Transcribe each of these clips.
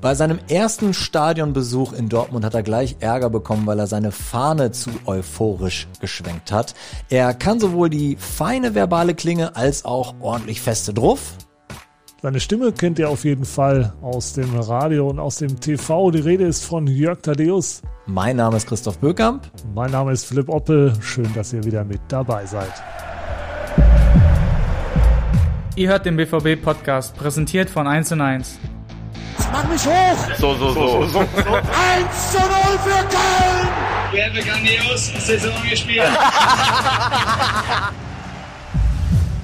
Bei seinem ersten Stadionbesuch in Dortmund hat er gleich Ärger bekommen, weil er seine Fahne zu euphorisch geschwenkt hat. Er kann sowohl die feine verbale Klinge als auch ordentlich feste Druff. Seine Stimme kennt ihr auf jeden Fall aus dem Radio und aus dem TV. Die Rede ist von Jörg Thaddeus. Mein Name ist Christoph Böckamp. Mein Name ist Philipp Oppel. Schön, dass ihr wieder mit dabei seid. Ihr hört den BVB-Podcast, präsentiert von 1 1. Mach mich hoch! So, so, so. so, 1 zu 0 für Köln! Wir haben eine grandios Saison gespielt.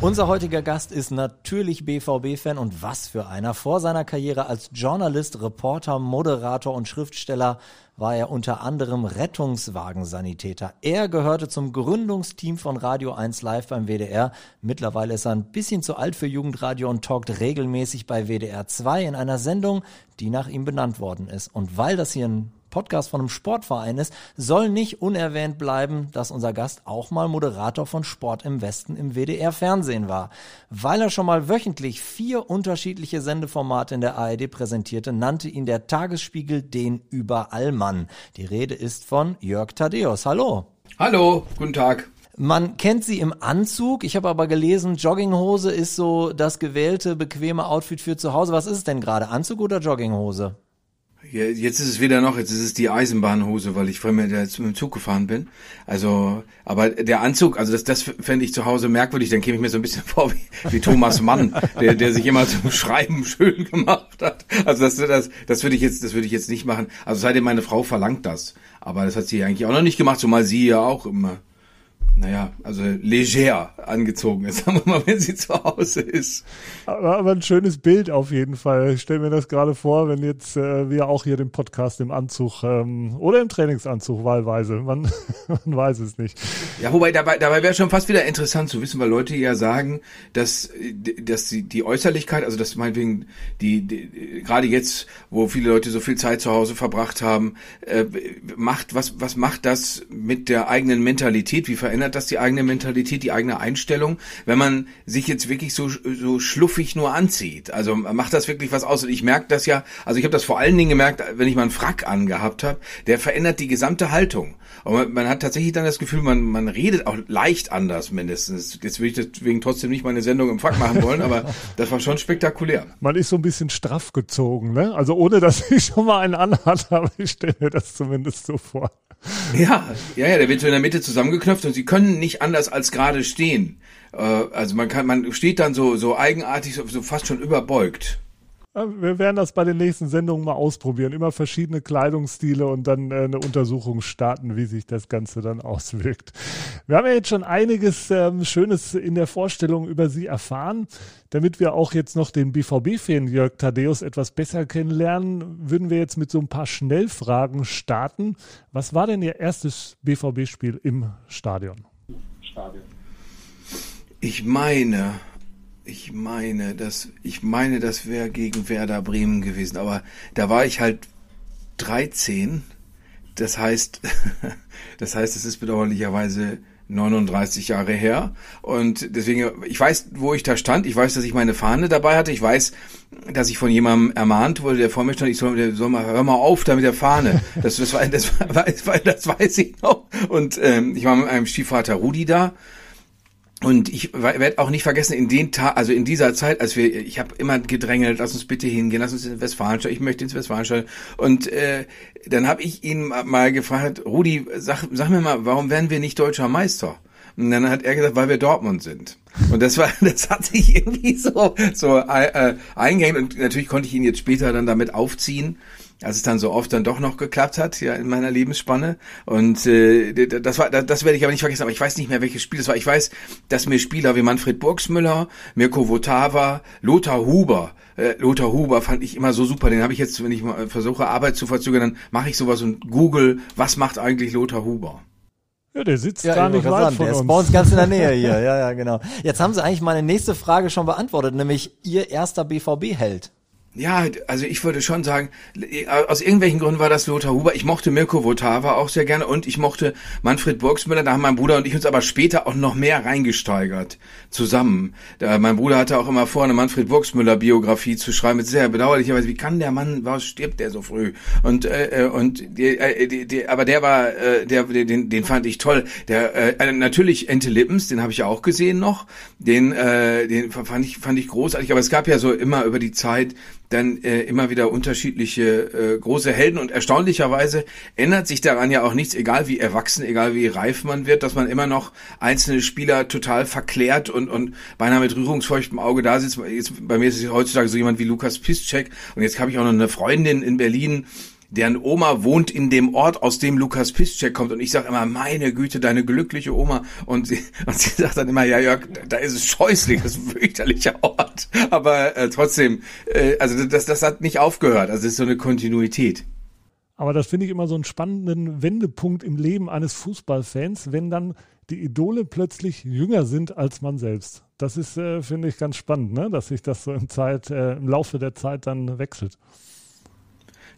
Unser heutiger Gast ist natürlich BVB-Fan und was für einer. Vor seiner Karriere als Journalist, Reporter, Moderator und Schriftsteller war er unter anderem Rettungswagensanitäter. Er gehörte zum Gründungsteam von Radio 1 Live beim WDR. Mittlerweile ist er ein bisschen zu alt für Jugendradio und talkt regelmäßig bei WDR 2 in einer Sendung, die nach ihm benannt worden ist. Und weil das hier ein Podcast von einem Sportverein ist, soll nicht unerwähnt bleiben, dass unser Gast auch mal Moderator von Sport im Westen im WDR Fernsehen war. Weil er schon mal wöchentlich vier unterschiedliche Sendeformate in der ARD präsentierte, nannte ihn der Tagesspiegel den Überallmann. Die Rede ist von Jörg Thaddeus. Hallo. Hallo, guten Tag. Man kennt sie im Anzug. Ich habe aber gelesen, Jogginghose ist so das gewählte, bequeme Outfit für zu Hause. Was ist es denn gerade? Anzug oder Jogginghose? Ja, jetzt ist es wieder noch, jetzt ist es die Eisenbahnhose, weil ich jetzt mit dem Zug gefahren bin. Also, aber der Anzug, also das, das fände ich zu Hause merkwürdig, dann käme ich mir so ein bisschen vor wie, wie Thomas Mann, der, der sich immer zum Schreiben schön gemacht hat. Also das, das, das würde ich jetzt, das würde ich jetzt nicht machen. Also seitdem meine Frau verlangt das. Aber das hat sie eigentlich auch noch nicht gemacht, zumal sie ja auch immer naja, also leger angezogen ist, sagen wir mal, wenn sie zu Hause ist. Aber, aber ein schönes Bild auf jeden Fall. Ich stelle mir das gerade vor, wenn jetzt äh, wir auch hier den Podcast im Anzug ähm, oder im Trainingsanzug wahlweise. Man, man weiß es nicht. Ja, wobei dabei, dabei wäre schon fast wieder interessant zu wissen, weil Leute ja sagen, dass, dass die, die Äußerlichkeit, also dass meinetwegen die, die gerade jetzt, wo viele Leute so viel Zeit zu Hause verbracht haben, äh, macht, was, was macht das mit der eigenen Mentalität? Wie verändert verändert das die eigene Mentalität, die eigene Einstellung, wenn man sich jetzt wirklich so, so schluffig nur anzieht. Also macht das wirklich was aus. Und ich merke das ja, also ich habe das vor allen Dingen gemerkt, wenn ich mal einen Frack angehabt habe, der verändert die gesamte Haltung. Und man, man, hat tatsächlich dann das Gefühl, man, man redet auch leicht anders mindestens. Jetzt will ich deswegen trotzdem nicht meine Sendung im Frack machen wollen, aber das war schon spektakulär. Man ist so ein bisschen straff gezogen, ne? Also ohne, dass ich schon mal einen anhatte, aber ich stelle mir das zumindest so vor. Ja, ja, ja, der wird so in der Mitte zusammengeknöpft und sie können nicht anders als gerade stehen. Äh, also man kann, man steht dann so, so eigenartig, so, so fast schon überbeugt. Wir werden das bei den nächsten Sendungen mal ausprobieren. Immer verschiedene Kleidungsstile und dann äh, eine Untersuchung starten, wie sich das Ganze dann auswirkt. Wir haben ja jetzt schon einiges ähm, Schönes in der Vorstellung über Sie erfahren. Damit wir auch jetzt noch den BVB-Fan Jörg Thaddeus etwas besser kennenlernen, würden wir jetzt mit so ein paar Schnellfragen starten. Was war denn Ihr erstes BVB-Spiel im Stadion? Stadion. Ich meine, ich meine, das, ich meine, das wäre gegen Werder Bremen gewesen, aber da war ich halt 13. Das heißt, das heißt, es ist bedauerlicherweise 39 Jahre her. Und deswegen, ich weiß, wo ich da stand. Ich weiß, dass ich meine Fahne dabei hatte. Ich weiß, dass ich von jemandem ermahnt wurde, der vor mir stand, ich soll, der soll mal, hör mal auf da mit der Fahne. Das, das, war, das, war, das weiß ich noch. Und ähm, ich war mit meinem Stiefvater Rudi da. Und ich werde auch nicht vergessen, in den Tag, also in dieser Zeit, als wir, ich habe immer gedrängelt, lass uns bitte hingehen, lass uns ins Westfalenstadion, ich möchte ins Westfalenstadion. Und äh, dann habe ich ihn mal gefragt, Rudi, sag, sag mir mal, warum werden wir nicht deutscher Meister? Und dann hat er gesagt, weil wir Dortmund sind. Und das war, das hat sich irgendwie so so äh, eingehängt und natürlich konnte ich ihn jetzt später dann damit aufziehen als es dann so oft dann doch noch geklappt hat, ja, in meiner Lebensspanne. Und äh, das war, das, das werde ich aber nicht vergessen, aber ich weiß nicht mehr, welches Spiel das war. Ich weiß, dass mir Spieler wie Manfred Burgsmüller, Mirko Votava, Lothar Huber, äh, Lothar Huber fand ich immer so super. Den habe ich jetzt, wenn ich mal versuche, Arbeit zu verzögern, dann mache ich sowas und google, was macht eigentlich Lothar Huber? Ja, der sitzt ja, gar nicht weit von der uns. ist bei uns ganz in der Nähe hier. Ja, ja, genau. Jetzt haben Sie eigentlich meine nächste Frage schon beantwortet, nämlich Ihr erster BVB-Held. Ja, also ich würde schon sagen, aus irgendwelchen Gründen war das Lothar Huber. Ich mochte Mirko Votava auch sehr gerne und ich mochte Manfred Burgsmüller. Da haben mein Bruder und ich uns aber später auch noch mehr reingesteigert zusammen. Da, mein Bruder hatte auch immer vor, eine Manfred Burgsmüller Biografie zu schreiben. Mit sehr bedauerlicherweise, wie kann der Mann, warum stirbt der so früh? Und äh, äh und äh, die, die, aber der war, äh, der den, den fand ich toll. Der äh, natürlich Ente Lippens, den habe ich ja auch gesehen noch. Den äh, den fand ich fand ich großartig. Aber es gab ja so immer über die Zeit dann äh, immer wieder unterschiedliche äh, große Helden und erstaunlicherweise ändert sich daran ja auch nichts, egal wie erwachsen, egal wie reif man wird, dass man immer noch einzelne Spieler total verklärt und und beinahe mit rührungsfeuchtem Auge da sitzt. Jetzt, bei mir ist es heutzutage so jemand wie Lukas Piszczek und jetzt habe ich auch noch eine Freundin in Berlin, deren Oma wohnt in dem Ort, aus dem Lukas Piszczek kommt. Und ich sage immer, meine Güte, deine glückliche Oma. Und sie, und sie sagt dann immer, ja, Jörg, da ist es scheußlich, das ist ein fürchterlicher Ort. Aber äh, trotzdem, äh, also das, das hat nicht aufgehört. Also es ist so eine Kontinuität. Aber das finde ich immer so einen spannenden Wendepunkt im Leben eines Fußballfans, wenn dann die Idole plötzlich jünger sind als man selbst. Das ist, äh, finde ich, ganz spannend, ne? dass sich das so im, Zeit, äh, im Laufe der Zeit dann wechselt.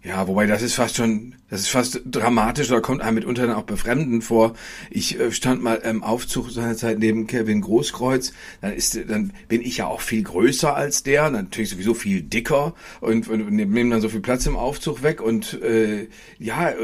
Ja, wobei das ist fast schon, das ist fast dramatisch oder kommt einem mitunter dann auch befremdend vor. Ich äh, stand mal im Aufzug seinerzeit neben Kevin Großkreuz, dann ist, dann bin ich ja auch viel größer als der, natürlich sowieso viel dicker und, und, nehmen dann so viel Platz im Aufzug weg und äh, ja, äh,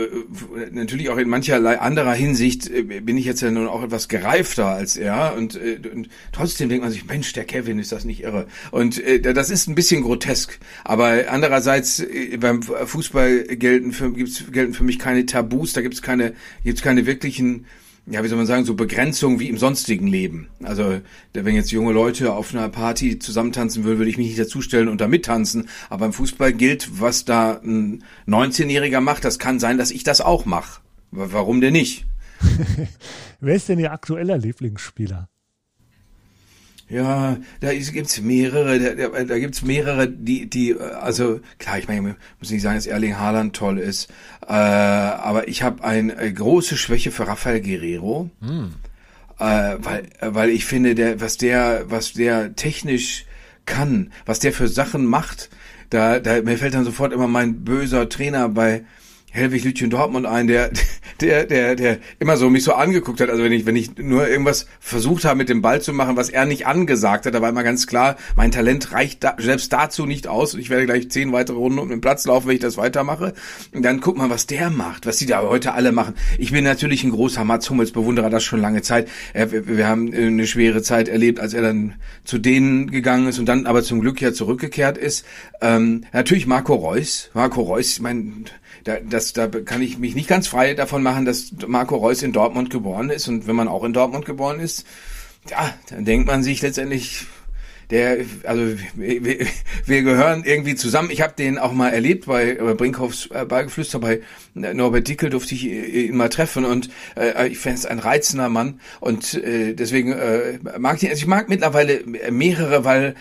natürlich auch in mancherlei anderer Hinsicht äh, bin ich jetzt ja nun auch etwas gereifter als er und, äh, und trotzdem denkt man sich, Mensch, der Kevin ist das nicht irre und äh, das ist ein bisschen grotesk, aber andererseits beim Fußball Fußball gelten für, gibt's, gelten für mich keine Tabus, da gibt es keine, gibt's keine wirklichen, ja, wie soll man sagen, so Begrenzungen wie im sonstigen Leben. Also, wenn jetzt junge Leute auf einer Party zusammentanzen würden, würde ich mich nicht dazustellen und da mittanzen. Aber beim Fußball gilt, was da ein 19-Jähriger macht, das kann sein, dass ich das auch mache. Warum denn nicht? Wer ist denn Ihr aktueller Lieblingsspieler? Ja, da gibt's mehrere, da, da gibt's mehrere, die, die, also klar, ich meine, ich muss nicht sagen, dass Erling Haaland toll ist, äh, aber ich habe eine äh, große Schwäche für Rafael Guerrero, hm. äh, weil, weil ich finde, der, was der, was der technisch kann, was der für Sachen macht, da, da mir fällt dann sofort immer mein böser Trainer bei Helwig Lütchen Dortmund ein, der, der, der, der immer so mich so angeguckt hat. Also wenn ich, wenn ich nur irgendwas versucht habe, mit dem Ball zu machen, was er nicht angesagt hat, da war immer ganz klar, mein Talent reicht da, selbst dazu nicht aus. Ich werde gleich zehn weitere Runden um den Platz laufen, wenn ich das weitermache. Und dann guck mal, was der macht, was die da heute alle machen. Ich bin natürlich ein großer Mats Hummels Bewunderer, das schon lange Zeit. Wir, haben eine schwere Zeit erlebt, als er dann zu denen gegangen ist und dann aber zum Glück ja zurückgekehrt ist. Ähm, natürlich Marco Reus. Marco Reus, ich meine, da, das, da kann ich mich nicht ganz frei davon machen, dass Marco Reus in Dortmund geboren ist. Und wenn man auch in Dortmund geboren ist, ja, dann denkt man sich letztendlich, der, also wir, wir gehören irgendwie zusammen. Ich habe den auch mal erlebt bei, bei Brinkhoffs äh, Ballgeflüster, bei Norbert Dickel durfte ich ihn mal treffen und äh, ich fände es ein reizender Mann und äh, deswegen äh, mag ich, also ich mag mittlerweile mehrere, weil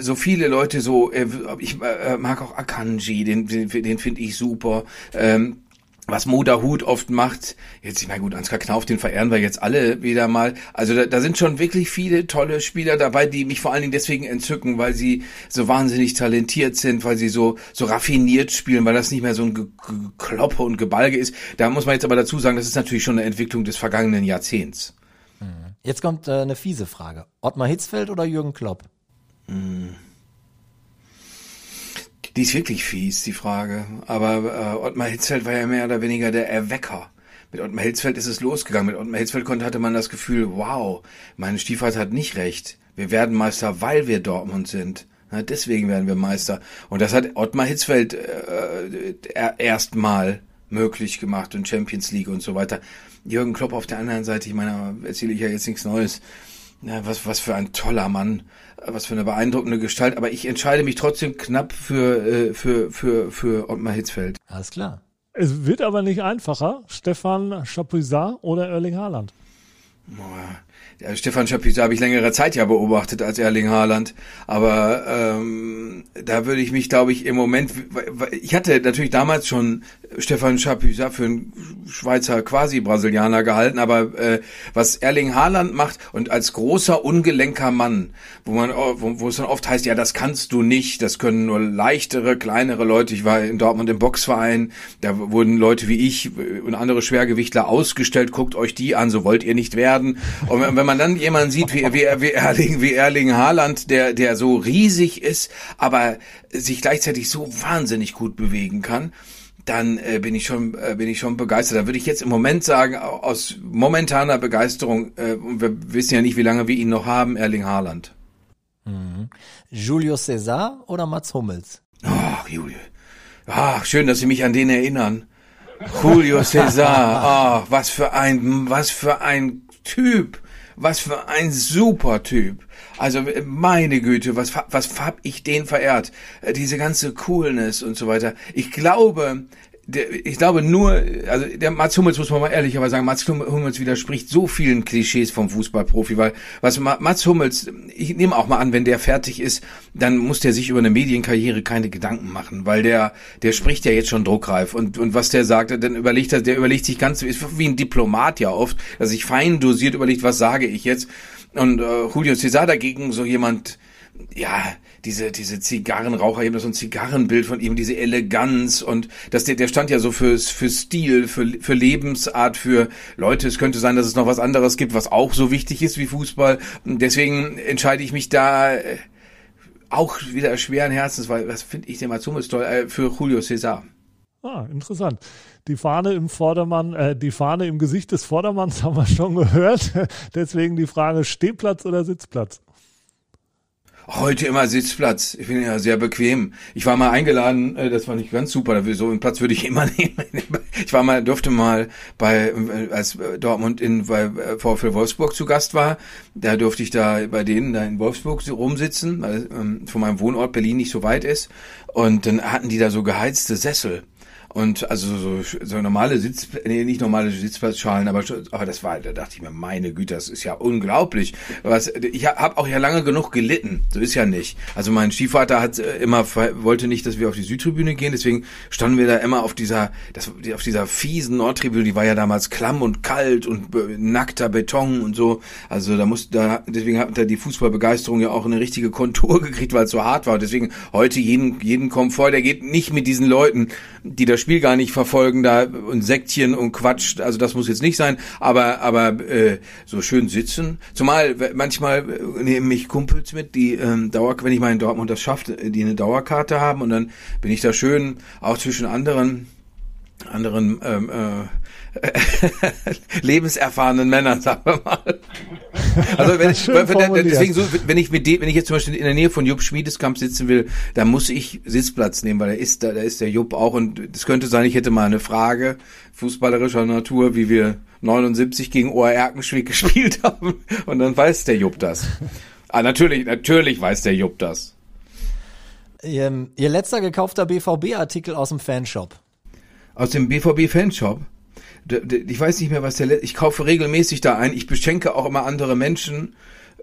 so viele Leute so, äh, ich äh, mag auch Akanji, den, den, den finde ich super. Ähm, was Moda Hut oft macht, jetzt ich meine gut, Ansgar Knauf, den verehren wir jetzt alle wieder mal. Also da, da sind schon wirklich viele tolle Spieler dabei, die mich vor allen Dingen deswegen entzücken, weil sie so wahnsinnig talentiert sind, weil sie so so raffiniert spielen, weil das nicht mehr so ein Gekloppe und Gebalge ist. Da muss man jetzt aber dazu sagen, das ist natürlich schon eine Entwicklung des vergangenen Jahrzehnts. Mhm. Jetzt kommt äh, eine fiese Frage. Ottmar Hitzfeld oder Jürgen Klopp? Hm. Die ist wirklich fies, die Frage. Aber äh, Ottmar Hitzfeld war ja mehr oder weniger der Erwecker. Mit Ottmar Hitzfeld ist es losgegangen. Mit Ottmar Hitzfeld konnte, hatte man das Gefühl, wow, mein Stiefvater hat nicht recht. Wir werden Meister, weil wir Dortmund sind. Na, deswegen werden wir Meister. Und das hat Ottmar Hitzfeld äh, erstmal möglich gemacht und Champions League und so weiter. Jürgen Klopp auf der anderen Seite, ich meine, erzähle ich ja jetzt nichts Neues. Ja, was, was für ein toller Mann, was für eine beeindruckende Gestalt. Aber ich entscheide mich trotzdem knapp für, äh, für, für, für Ottmar Hitzfeld. Alles klar. Es wird aber nicht einfacher. Stefan Chapuisat oder Erling Haaland? Boah Ja, Stefan Schapisa habe ich längere Zeit ja beobachtet als Erling Haaland, aber ähm, da würde ich mich, glaube ich, im Moment, ich hatte natürlich damals schon Stefan Schapisa für einen Schweizer Quasi-Brasilianer gehalten, aber äh, was Erling Haaland macht und als großer ungelenker Mann, wo man, wo, wo es dann oft heißt, ja, das kannst du nicht, das können nur leichtere, kleinere Leute. Ich war in Dortmund im Boxverein, da wurden Leute wie ich und andere Schwergewichtler ausgestellt, guckt euch die an, so wollt ihr nicht werden. Und wenn man dann jemanden sieht wie, wie, wie Erling, wie Erling Haaland, der, der so riesig ist, aber sich gleichzeitig so wahnsinnig gut bewegen kann, dann äh, bin ich schon äh, bin ich schon begeistert. Da würde ich jetzt im Moment sagen, aus momentaner Begeisterung, äh, und wir wissen ja nicht, wie lange wir ihn noch haben, Erling Haaland. Mhm. Julio César oder Mats Hummels? Ach, Julio. Ach, schön, dass Sie mich an den erinnern. Julio César. Ach, was für ein, was für ein Typ. Was für ein super Typ. Also meine Güte, was was hab ich den verehrt? Äh, diese ganze Coolness und so weiter. Ich glaube, der, ich glaube nur, also der Mats Hummels muss man mal ehrlicherweise sagen, Mats Hummels widerspricht so vielen Klischees vom Fußballprofi, weil was Mats Hummels, ich nehme auch mal an, wenn der fertig ist, dann muss der sich über eine Medienkarriere keine Gedanken machen, weil der der spricht ja jetzt schon druckreif und und was der sagt, dann überlegt er, der überlegt sich ganz ist wie ein Diplomat ja oft, dass sich fein dosiert überlegt, was sage ich jetzt? Und äh, Julio Cesar dagegen so jemand ja, diese, diese Zigarrenraucher, eben so ein Zigarrenbild von ihm, diese Eleganz und das, der, der stand ja so fürs, für Stil, für, für Lebensart, für Leute. Es könnte sein, dass es noch was anderes gibt, was auch so wichtig ist wie Fußball. Deswegen entscheide ich mich da äh, auch wieder schweren Herzens, weil was finde ich den Matsumis toll, äh, für Julio César. Ah, interessant. Die Fahne im Vordermann, äh, die Fahne im Gesicht des Vordermanns haben wir schon gehört. Deswegen die Frage Stehplatz oder Sitzplatz? Heute immer Sitzplatz. Ich bin ja sehr bequem. Ich war mal eingeladen, äh, das war nicht ganz super, so einen Platz würde ich immer nehmen. Ich war mal, durfte mal bei, äh, als Dortmund in bei äh, VfL Wolfsburg zu Gast war, da durfte ich da bei denen da in Wolfsburg rumsitzen, weil ähm, von meinem Wohnort Berlin nicht so weit ist. Und dann hatten die da so geheizte Sessel. Und also so, so normale Sitz, nee, nicht normale Sitzplatzschalen, aber aber das war, da dachte ich mir, meine Güte, das ist ja unglaublich. Was, ich habe auch ja lange genug gelitten. So ist ja nicht. Also mein Stiefvater hat äh, immer wollte nicht, dass wir auf die Südtribüne gehen, deswegen standen wir da immer auf dieser, das, auf dieser fiesen Nordtribüne. Die war ja damals klamm und kalt und nackter Beton und so. Also da musste da, deswegen hat da die Fußballbegeisterung ja auch eine richtige Kontur gekriegt, weil es so hart war. Und deswegen heute jeden jeden Komfort, der geht nicht mit diesen Leuten, die das Spiel gar nicht verfolgen da und Sektchen und Quatsch, also das muss jetzt nicht sein, aber aber äh, so schön sitzen. Zumal manchmal äh, nehmen mich Kumpels mit, die ähm, Dauer, wenn ich mal in Dortmund das schafft, die eine Dauerkarte haben und dann bin ich da schön auch zwischen anderen anderen ähm, äh, lebenserfahrenen Männern, sagen wir mal. Also wenn ich, deswegen so, wenn ich mit dem, wenn ich jetzt zum Beispiel in der Nähe von Jupp Schmiedeskamp sitzen will, dann muss ich Sitzplatz nehmen, weil da ist da, da ist der Jupp auch und es könnte sein, ich hätte mal eine Frage fußballerischer Natur, wie wir 79 gegen OR Erkenschwick gespielt haben und dann weiß der Jupp das. Ah, natürlich, natürlich weiß der Jupp das. Ihr, ihr letzter gekaufter BVB-Artikel aus dem Fanshop. Aus dem BVB-Fanshop? Ich weiß nicht mehr, was der, ich kaufe regelmäßig da ein. Ich beschenke auch immer andere Menschen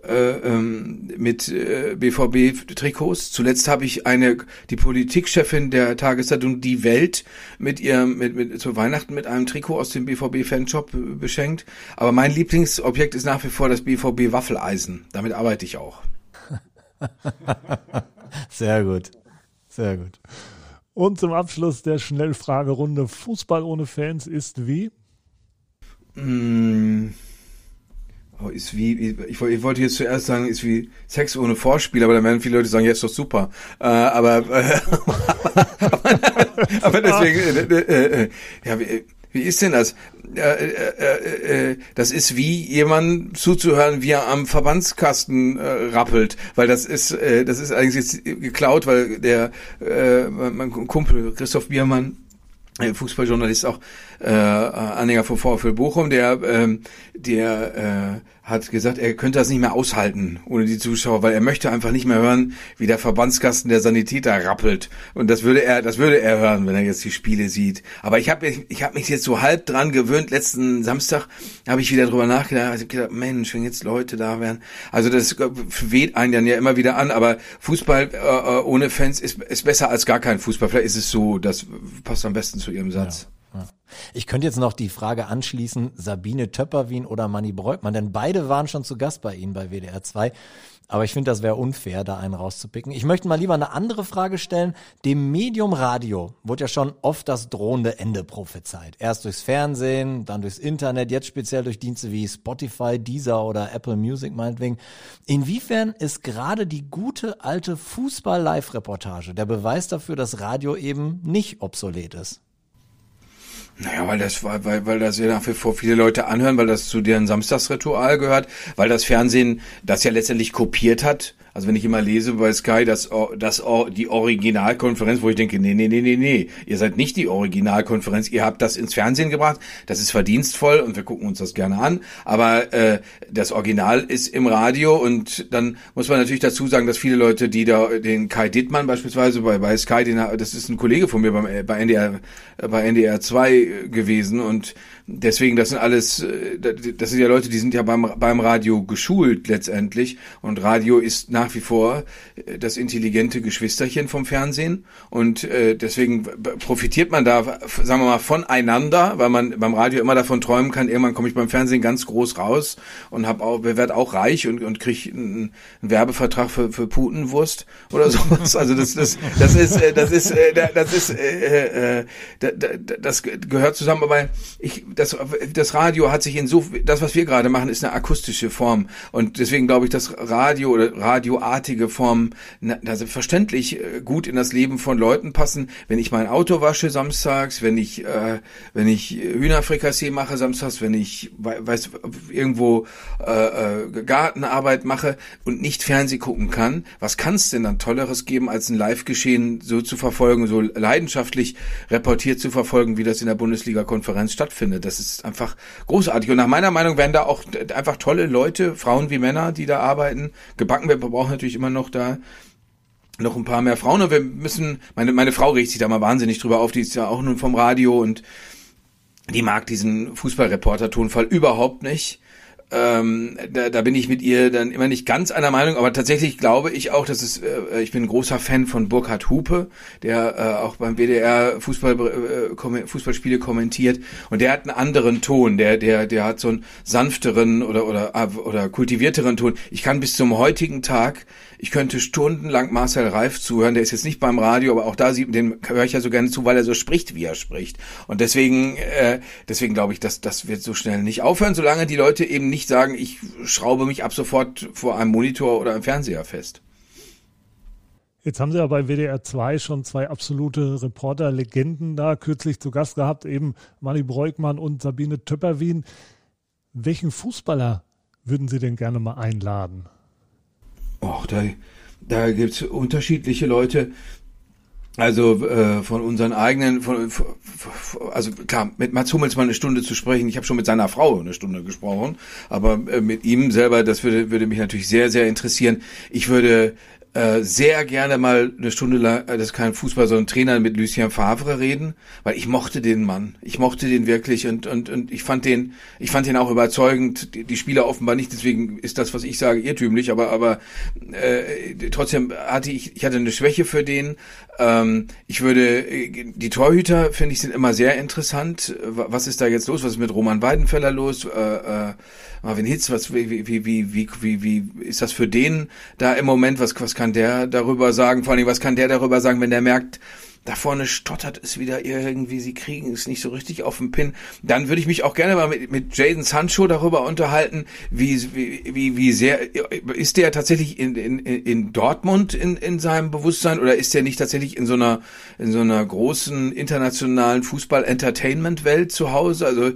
äh, ähm, mit äh, BVB-Trikots. Zuletzt habe ich eine, die Politikchefin der Tageszeitung Die Welt mit ihrem, mit, mit, zu Weihnachten mit einem Trikot aus dem BVB-Fanshop beschenkt. Aber mein Lieblingsobjekt ist nach wie vor das BVB-Waffeleisen. Damit arbeite ich auch. Sehr gut. Sehr gut. Und zum Abschluss der Schnellfragerunde: Fußball ohne Fans ist wie? Mm. Oh, ist wie, ich, ich, wollte jetzt zuerst sagen, ist wie Sex ohne Vorspiel, aber dann werden viele Leute sagen, ja, ist doch super. Äh, aber, äh, aber deswegen, äh, äh, äh, ja, wie, ist denn das? Äh, äh, äh, das ist wie jemand zuzuhören, wie er am Verbandskasten äh, rappelt, weil das ist, äh, das ist eigentlich jetzt geklaut, weil der äh, mein Kumpel Christoph Biermann Fußballjournalist auch äh, Anhänger vom VfL Bochum, der ähm, der äh, hat gesagt, er könnte das nicht mehr aushalten ohne die Zuschauer, weil er möchte einfach nicht mehr hören, wie der Verbandskasten der Sanitäter rappelt. Und das würde er, das würde er hören, wenn er jetzt die Spiele sieht. Aber ich habe ich hab mich jetzt so halb dran gewöhnt. Letzten Samstag habe ich wieder drüber nachgedacht. Ich habe gedacht, Mensch, wenn jetzt Leute da wären. Also das weht einen dann ja immer wieder an. Aber Fußball äh, äh ohne Fans ist, ist besser als gar kein Fußball. Vielleicht ist es so. Das passt am besten zu Ihrem Satz. Ja. Ich könnte jetzt noch die Frage anschließen, Sabine Töpperwien oder Manny Breukmann, denn beide waren schon zu Gast bei Ihnen bei WDR 2. Aber ich finde, das wäre unfair, da einen rauszupicken. Ich möchte mal lieber eine andere Frage stellen. Dem Medium Radio wurde ja schon oft das drohende Ende prophezeit. Erst durchs Fernsehen, dann durchs Internet, jetzt speziell durch Dienste wie Spotify, Deezer oder Apple Music meinetwegen. Inwiefern ist gerade die gute alte Fußball-Live-Reportage der Beweis dafür, dass Radio eben nicht obsolet ist? Naja, weil das, weil, weil, weil das ja nach wie vor viele Leute anhören, weil das zu deren Samstagsritual gehört, weil das Fernsehen das ja letztendlich kopiert hat also wenn ich immer lese bei Sky, dass, dass die Originalkonferenz, wo ich denke, nee, nee, nee, nee, nee, ihr seid nicht die Originalkonferenz, ihr habt das ins Fernsehen gebracht, das ist verdienstvoll und wir gucken uns das gerne an, aber äh, das Original ist im Radio und dann muss man natürlich dazu sagen, dass viele Leute, die da, den Kai Dittmann beispielsweise bei, bei Sky, den, das ist ein Kollege von mir beim, bei NDR, bei NDR 2 gewesen und deswegen, das sind alles, äh, das sind ja Leute, die sind ja beim, beim Radio geschult letztendlich. Und Radio ist nach wie vor äh, das intelligente Geschwisterchen vom Fernsehen. Und äh, deswegen profitiert man da, sagen wir mal, voneinander, weil man beim Radio immer davon träumen kann, irgendwann komme ich beim Fernsehen ganz groß raus und hab auch, werde auch reich und, und kriege einen, Werbevertrag für, für Putenwurst oder sowas. Also das, das, das ist, das ist, das ist, äh, äh, das gehört zusammen, aber ich, das, das Radio hat sich in so, das, was wir gerade machen, ist eine akustische Form. Und deswegen glaube ich, dass Radio oder radioartige Formen also verständlich äh, gut in das Leben von Leuten passen. Wenn ich mein Auto wasche samstags, wenn ich, äh, wenn ich Hühnerfrikassee mache samstags, wenn ich, weiß, irgendwo äh, äh, Gartenarbeit mache und nicht Fernseh gucken kann, was kann es denn dann Tolleres geben, als ein Live-Geschehen so zu verfolgen, so leidenschaftlich reportiert zu verfolgen, wie das in der Bundesliga-Konferenz stattfindet? Das ist einfach großartig. Und nach meiner Meinung werden da auch einfach tolle Leute, Frauen wie Männer, die da arbeiten. Gebacken wir brauchen natürlich immer noch da noch ein paar mehr Frauen. Und wir müssen, meine, meine Frau regt sich da mal wahnsinnig drüber auf, die ist ja auch nun vom Radio und die mag diesen Fußballreporter-Tonfall überhaupt nicht. Ähm, da, da bin ich mit ihr dann immer nicht ganz einer Meinung, aber tatsächlich glaube ich auch, dass es, äh, ich bin ein großer Fan von Burkhard Hupe, der äh, auch beim WDR Fußball, äh, Fußballspiele kommentiert und der hat einen anderen Ton, der, der, der hat so einen sanfteren oder, oder, oder kultivierteren Ton. Ich kann bis zum heutigen Tag ich könnte stundenlang Marcel Reif zuhören. Der ist jetzt nicht beim Radio, aber auch da sieht, den höre ich ja so gerne zu, weil er so spricht, wie er spricht. Und deswegen, äh, deswegen glaube ich, dass das wird so schnell nicht aufhören, solange die Leute eben nicht sagen, ich schraube mich ab sofort vor einem Monitor oder einem Fernseher fest. Jetzt haben Sie ja bei WDR 2 schon zwei absolute Reporter-Legenden da kürzlich zu Gast gehabt, eben Manny Breukmann und Sabine Töpperwien. Welchen Fußballer würden Sie denn gerne mal einladen? Och, da, da gibt's unterschiedliche Leute. Also äh, von unseren eigenen, von, von, also klar, mit Mats Hummels mal eine Stunde zu sprechen. Ich habe schon mit seiner Frau eine Stunde gesprochen, aber äh, mit ihm selber, das würde, würde mich natürlich sehr, sehr interessieren. Ich würde äh, sehr gerne mal eine Stunde lang, äh, das ist kein Fußball, sondern Trainer mit Lucien Favre reden, weil ich mochte den Mann. Ich mochte den wirklich und, und, und ich fand den, ich fand den auch überzeugend. Die, die Spieler offenbar nicht, deswegen ist das, was ich sage, irrtümlich, aber, aber äh, trotzdem hatte ich, ich hatte eine Schwäche für den. Ähm, ich würde, die Torhüter, finde ich, sind immer sehr interessant. Was ist da jetzt los? Was ist mit Roman Weidenfeller los? Äh, äh, Marvin Hitz, was, wie, wie, wie, wie, wie, wie ist das für den da im Moment? Was, was kann der darüber sagen? Vor allem, was kann der darüber sagen, wenn der merkt, da vorne stottert es wieder irgendwie, sie kriegen es nicht so richtig auf den Pin. Dann würde ich mich auch gerne mal mit, mit Jaden Sancho darüber unterhalten, wie, wie, wie sehr, ist der tatsächlich in, in, in Dortmund in, in seinem Bewusstsein oder ist der nicht tatsächlich in so einer, in so einer großen internationalen Fußball-Entertainment-Welt zu Hause? Also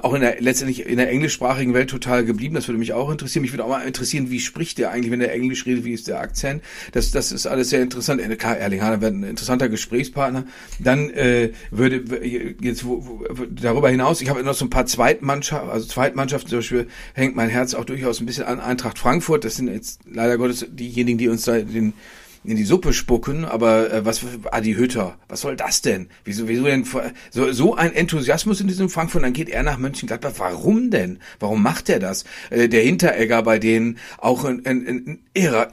auch in der, letztendlich in der englischsprachigen Welt total geblieben. Das würde mich auch interessieren. Mich würde auch mal interessieren, wie spricht der eigentlich, wenn der Englisch redet, wie ist der Akzent? Das, das ist alles sehr interessant. Klar, Erling Haaland wäre ein interessanter Gespräch Gesprächspartner. Dann äh, würde jetzt wo, wo, darüber hinaus, ich habe noch so ein paar Zweitmannschaften, also Zweitmannschaften, zum Beispiel hängt mein Herz auch durchaus ein bisschen an Eintracht Frankfurt. Das sind jetzt leider Gottes diejenigen, die uns da den in die Suppe spucken, aber äh, was Adi Hütter, was soll das denn? Wieso, wieso denn so, so ein Enthusiasmus in diesem Frankfurt, dann geht er nach Mönchengladbach. Warum denn? Warum macht er das? Äh, der Hinteregger bei denen auch ein, ein, ein Irrer,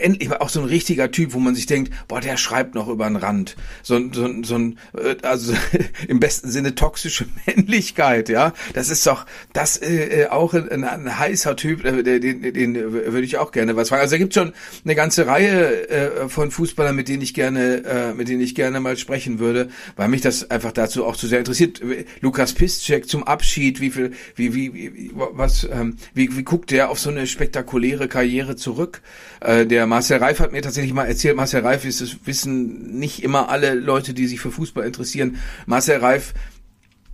endlich auch so ein richtiger Typ, wo man sich denkt, boah, der schreibt noch über den Rand. So, so, so ein, äh, also im besten Sinne toxische Männlichkeit, ja. Das ist doch, das äh, äh auch ein, ein heißer Typ, äh, den, den, den würde ich auch gerne was fragen. Also da gibt schon eine ganze Reihe äh, äh, von Fußballern, mit denen ich gerne, äh, mit denen ich gerne mal sprechen würde, weil mich das einfach dazu auch zu sehr interessiert. Lukas Piszczek zum Abschied, wie viel, wie, wie, wie was, ähm, wie, wie guckt der auf so eine spektakuläre Karriere zurück? Äh, der Marcel Reif hat mir tatsächlich mal erzählt, Marcel Reif ist, das wissen nicht immer alle Leute, die sich für Fußball interessieren. Marcel Reif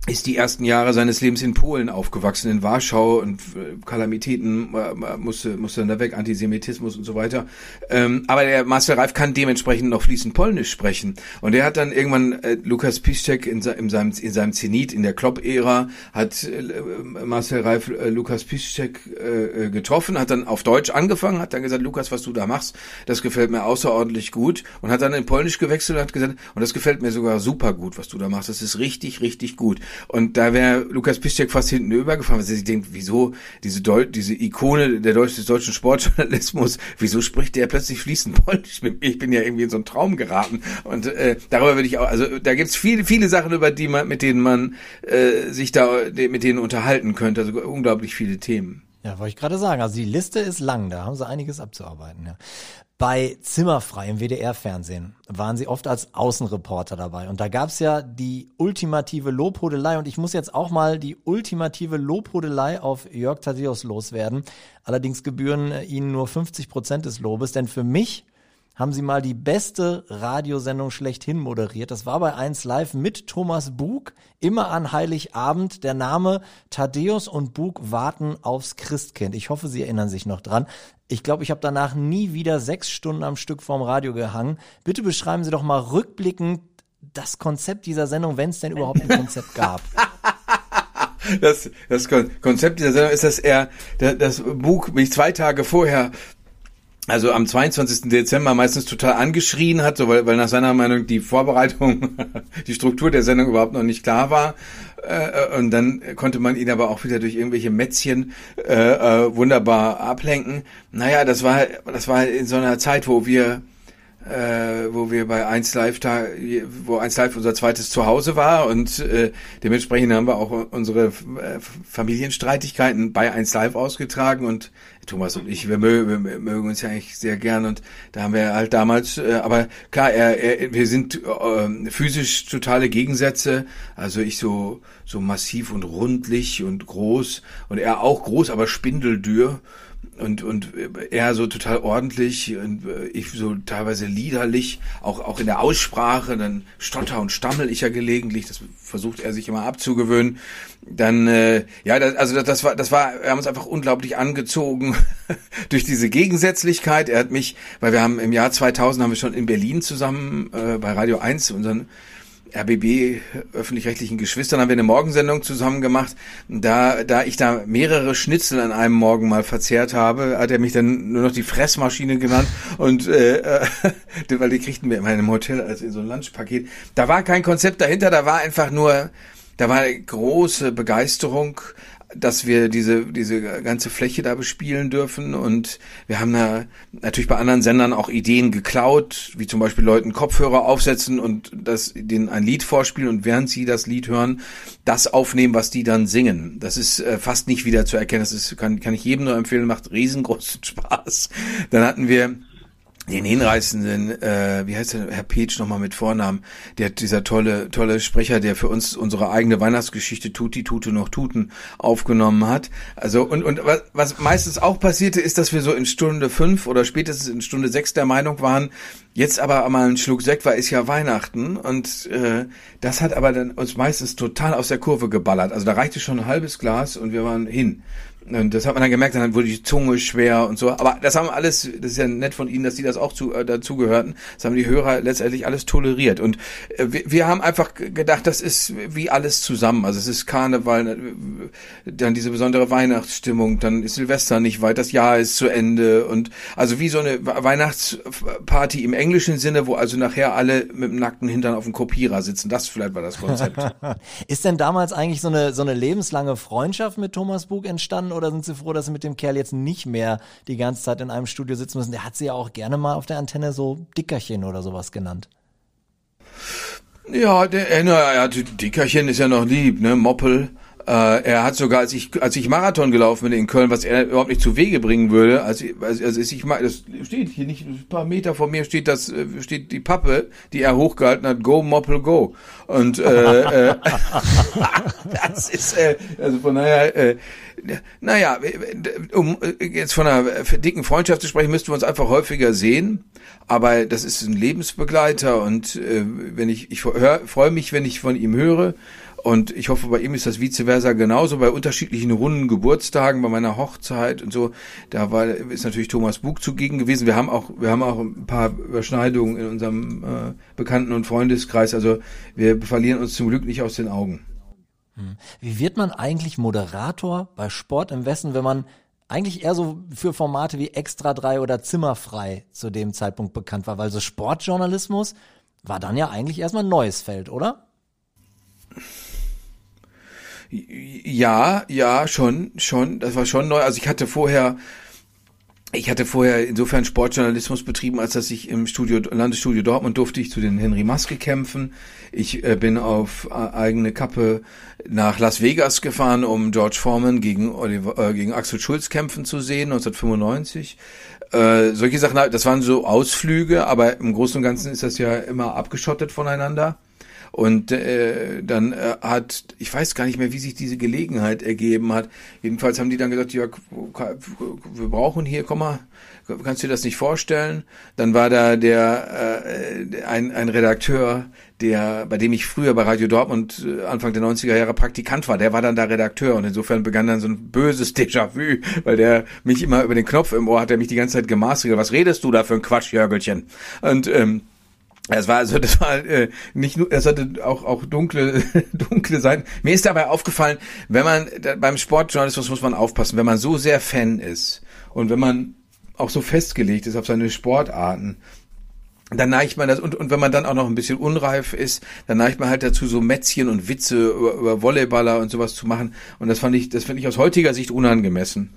ist die ersten Jahre seines Lebens in Polen aufgewachsen, in Warschau und äh, Kalamitäten äh, musste, musste dann da weg, Antisemitismus und so weiter. Ähm, aber der Marcel Reif kann dementsprechend noch fließend Polnisch sprechen. Und er hat dann irgendwann äh, Lukas Piszczek in, in, seinem, in seinem Zenit, in der Klopp-Ära, hat äh, Marcel Reif äh, Lukas Piszczek äh, getroffen, hat dann auf Deutsch angefangen, hat dann gesagt, Lukas, was du da machst, das gefällt mir außerordentlich gut. Und hat dann in Polnisch gewechselt und hat gesagt, und das gefällt mir sogar super gut, was du da machst. Das ist richtig, richtig gut. Und da wäre Lukas Piszczek fast hinten übergefahren, weil sie denkt, wieso diese, Deu diese Ikone der Deutsch des deutschen Sportjournalismus, wieso spricht der plötzlich fließend Polnisch mit mir? Ich bin ja irgendwie in so einen Traum geraten. Und äh, darüber würde ich auch, also da gibt's viele, viele Sachen, über die man, mit denen man äh, sich da mit denen unterhalten könnte. Also unglaublich viele Themen. Ja, wollte ich gerade sagen. Also die Liste ist lang, da haben sie einiges abzuarbeiten. Ja. Bei Zimmerfrei im WDR-Fernsehen waren sie oft als Außenreporter dabei. Und da gab's ja die ultimative Lobhudelei. Und ich muss jetzt auch mal die ultimative Lobhudelei auf Jörg Thaddeus loswerden. Allerdings gebühren ihnen nur 50 Prozent des Lobes. Denn für mich haben sie mal die beste Radiosendung schlechthin moderiert. Das war bei 1 Live mit Thomas Bug, immer an Heiligabend. Der Name Thaddeus und Bug warten aufs Christkind. Ich hoffe, Sie erinnern sich noch dran. Ich glaube, ich habe danach nie wieder sechs Stunden am Stück vorm Radio gehangen. Bitte beschreiben Sie doch mal rückblickend das Konzept dieser Sendung, wenn es denn überhaupt ein Konzept gab. Das, das Konzept dieser Sendung ist, dass er das Buch mich zwei Tage vorher also am 22. Dezember meistens total angeschrien hat, so weil, weil nach seiner Meinung die Vorbereitung, die Struktur der Sendung überhaupt noch nicht klar war. Äh, und dann konnte man ihn aber auch wieder durch irgendwelche Mätzchen äh, äh, wunderbar ablenken. Naja, das war, das war in so einer Zeit, wo wir äh, wo wir bei 1 Live da, wo 1 Live unser zweites Zuhause war und äh, dementsprechend haben wir auch unsere äh, Familienstreitigkeiten bei 1 Live ausgetragen und Thomas und ich, wir mögen, wir mögen uns ja eigentlich sehr gern und da haben wir halt damals, äh, aber klar, er, er, wir sind äh, physisch totale Gegensätze, also ich so so massiv und rundlich und groß und er auch groß, aber spindeldürr und und er so total ordentlich und äh, ich so teilweise liederlich, auch auch in der Aussprache, dann stotter und stammel ich ja gelegentlich, das versucht er sich immer abzugewöhnen. Dann äh, ja, das, also das, das war das war wir haben uns einfach unglaublich angezogen durch diese Gegensätzlichkeit. Er hat mich, weil wir haben im Jahr 2000 haben wir schon in Berlin zusammen äh, bei Radio 1 unseren RBB öffentlich-rechtlichen Geschwistern haben wir eine Morgensendung zusammen gemacht. Da, da ich da mehrere Schnitzel an einem Morgen mal verzehrt habe, hat er mich dann nur noch die Fressmaschine genannt und äh, weil die kriegten wir in meinem Hotel als in so ein Lunchpaket. Da war kein Konzept dahinter, da war einfach nur, da war große Begeisterung dass wir diese, diese ganze Fläche da bespielen dürfen. Und wir haben da natürlich bei anderen Sendern auch Ideen geklaut, wie zum Beispiel Leuten Kopfhörer aufsetzen und das, denen ein Lied vorspielen und während sie das Lied hören, das aufnehmen, was die dann singen. Das ist äh, fast nicht wieder zu erkennen. Das ist, kann, kann ich jedem nur empfehlen, macht riesengroßen Spaß. Dann hatten wir den hinreißenden, äh, wie heißt der, Herr Peach nochmal mit Vornamen, der dieser tolle, tolle Sprecher, der für uns unsere eigene Weihnachtsgeschichte Tuti Tute noch Tuten aufgenommen hat. Also und und was, was meistens auch passierte, ist, dass wir so in Stunde fünf oder spätestens in Stunde sechs der Meinung waren, Jetzt aber mal ein Schluck Sekt, weil ist ja Weihnachten und äh, das hat aber dann uns meistens total aus der Kurve geballert. Also da reichte schon ein halbes Glas und wir waren hin. Und das hat man dann gemerkt, dann wurde die Zunge schwer und so. Aber das haben alles, das ist ja nett von Ihnen, dass Sie das auch zu, äh, dazugehörten. Das haben die Hörer letztendlich alles toleriert. Und äh, wir, wir haben einfach gedacht, das ist wie alles zusammen. Also es ist Karneval, äh, dann diese besondere Weihnachtsstimmung, dann ist Silvester nicht weit, das Jahr ist zu Ende. Und also wie so eine Weihnachtsparty im englischen Sinne, wo also nachher alle mit dem nackten Hintern auf dem Kopierer sitzen. Das vielleicht war das Konzept. ist denn damals eigentlich so eine, so eine lebenslange Freundschaft mit Thomas Bug entstanden? Oder sind Sie froh, dass Sie mit dem Kerl jetzt nicht mehr die ganze Zeit in einem Studio sitzen müssen? Der hat Sie ja auch gerne mal auf der Antenne so Dickerchen oder sowas genannt. Ja, der, äh, naja, Dickerchen ist ja noch lieb, ne? Moppel. Äh, er hat sogar, als ich, als ich Marathon gelaufen bin in Köln, was er überhaupt nicht zu Wege bringen würde, als, als, als ich das steht hier nicht, ein paar Meter vor mir steht das, äh, steht die Pappe, die er hochgehalten hat, Go Moppel Go. Und äh, äh, das ist, äh, also von daher, äh, naja, um jetzt von einer dicken Freundschaft zu sprechen, müssten wir uns einfach häufiger sehen. Aber das ist ein Lebensbegleiter und äh, wenn ich, ich freue mich, wenn ich von ihm höre. Und ich hoffe, bei ihm ist das vice versa genauso. Bei unterschiedlichen runden Geburtstagen, bei meiner Hochzeit und so, da war, ist natürlich Thomas Bug zugegen gewesen. Wir haben auch, wir haben auch ein paar Überschneidungen in unserem äh, Bekannten- und Freundeskreis. Also wir verlieren uns zum Glück nicht aus den Augen. Hm. Wie wird man eigentlich Moderator bei Sport im Westen, wenn man eigentlich eher so für Formate wie Extra 3 oder Zimmerfrei zu dem Zeitpunkt bekannt war? Weil so Sportjournalismus war dann ja eigentlich erstmal ein neues Feld, oder? Ja, ja, schon, schon. Das war schon neu. Also ich hatte vorher ich hatte vorher insofern Sportjournalismus betrieben, als dass ich im Studio, Landesstudio Dortmund durfte ich zu den Henry Maske kämpfen. Ich äh, bin auf äh, eigene Kappe nach Las Vegas gefahren, um George Foreman gegen Oliver, äh, gegen Axel Schulz kämpfen zu sehen, 1995. Äh, solche Sachen, das waren so Ausflüge, aber im Großen und Ganzen ist das ja immer abgeschottet voneinander. Und äh, dann äh, hat, ich weiß gar nicht mehr, wie sich diese Gelegenheit ergeben hat. Jedenfalls haben die dann gesagt, ja, wir brauchen hier, komm mal, kannst du dir das nicht vorstellen? Dann war da der äh, ein, ein Redakteur, der, bei dem ich früher bei Radio Dortmund äh, Anfang der 90er Jahre Praktikant war, der war dann da Redakteur und insofern begann dann so ein böses Déjà-vu, weil der mich immer über den Knopf im Ohr hat, der mich die ganze Zeit gemaßregelt. Was redest du da für ein Quatsch, Jörgelchen? Und ähm, es war also, das war äh, nicht nur, es hatte auch auch dunkle dunkle Seiten. Mir ist dabei aufgefallen, wenn man beim Sportjournalismus muss man aufpassen, wenn man so sehr Fan ist und wenn man auch so festgelegt ist auf seine Sportarten, dann neigt man das und, und wenn man dann auch noch ein bisschen unreif ist, dann neigt man halt dazu, so Mätzchen und Witze über, über Volleyballer und sowas zu machen. Und das fand ich, das finde ich aus heutiger Sicht unangemessen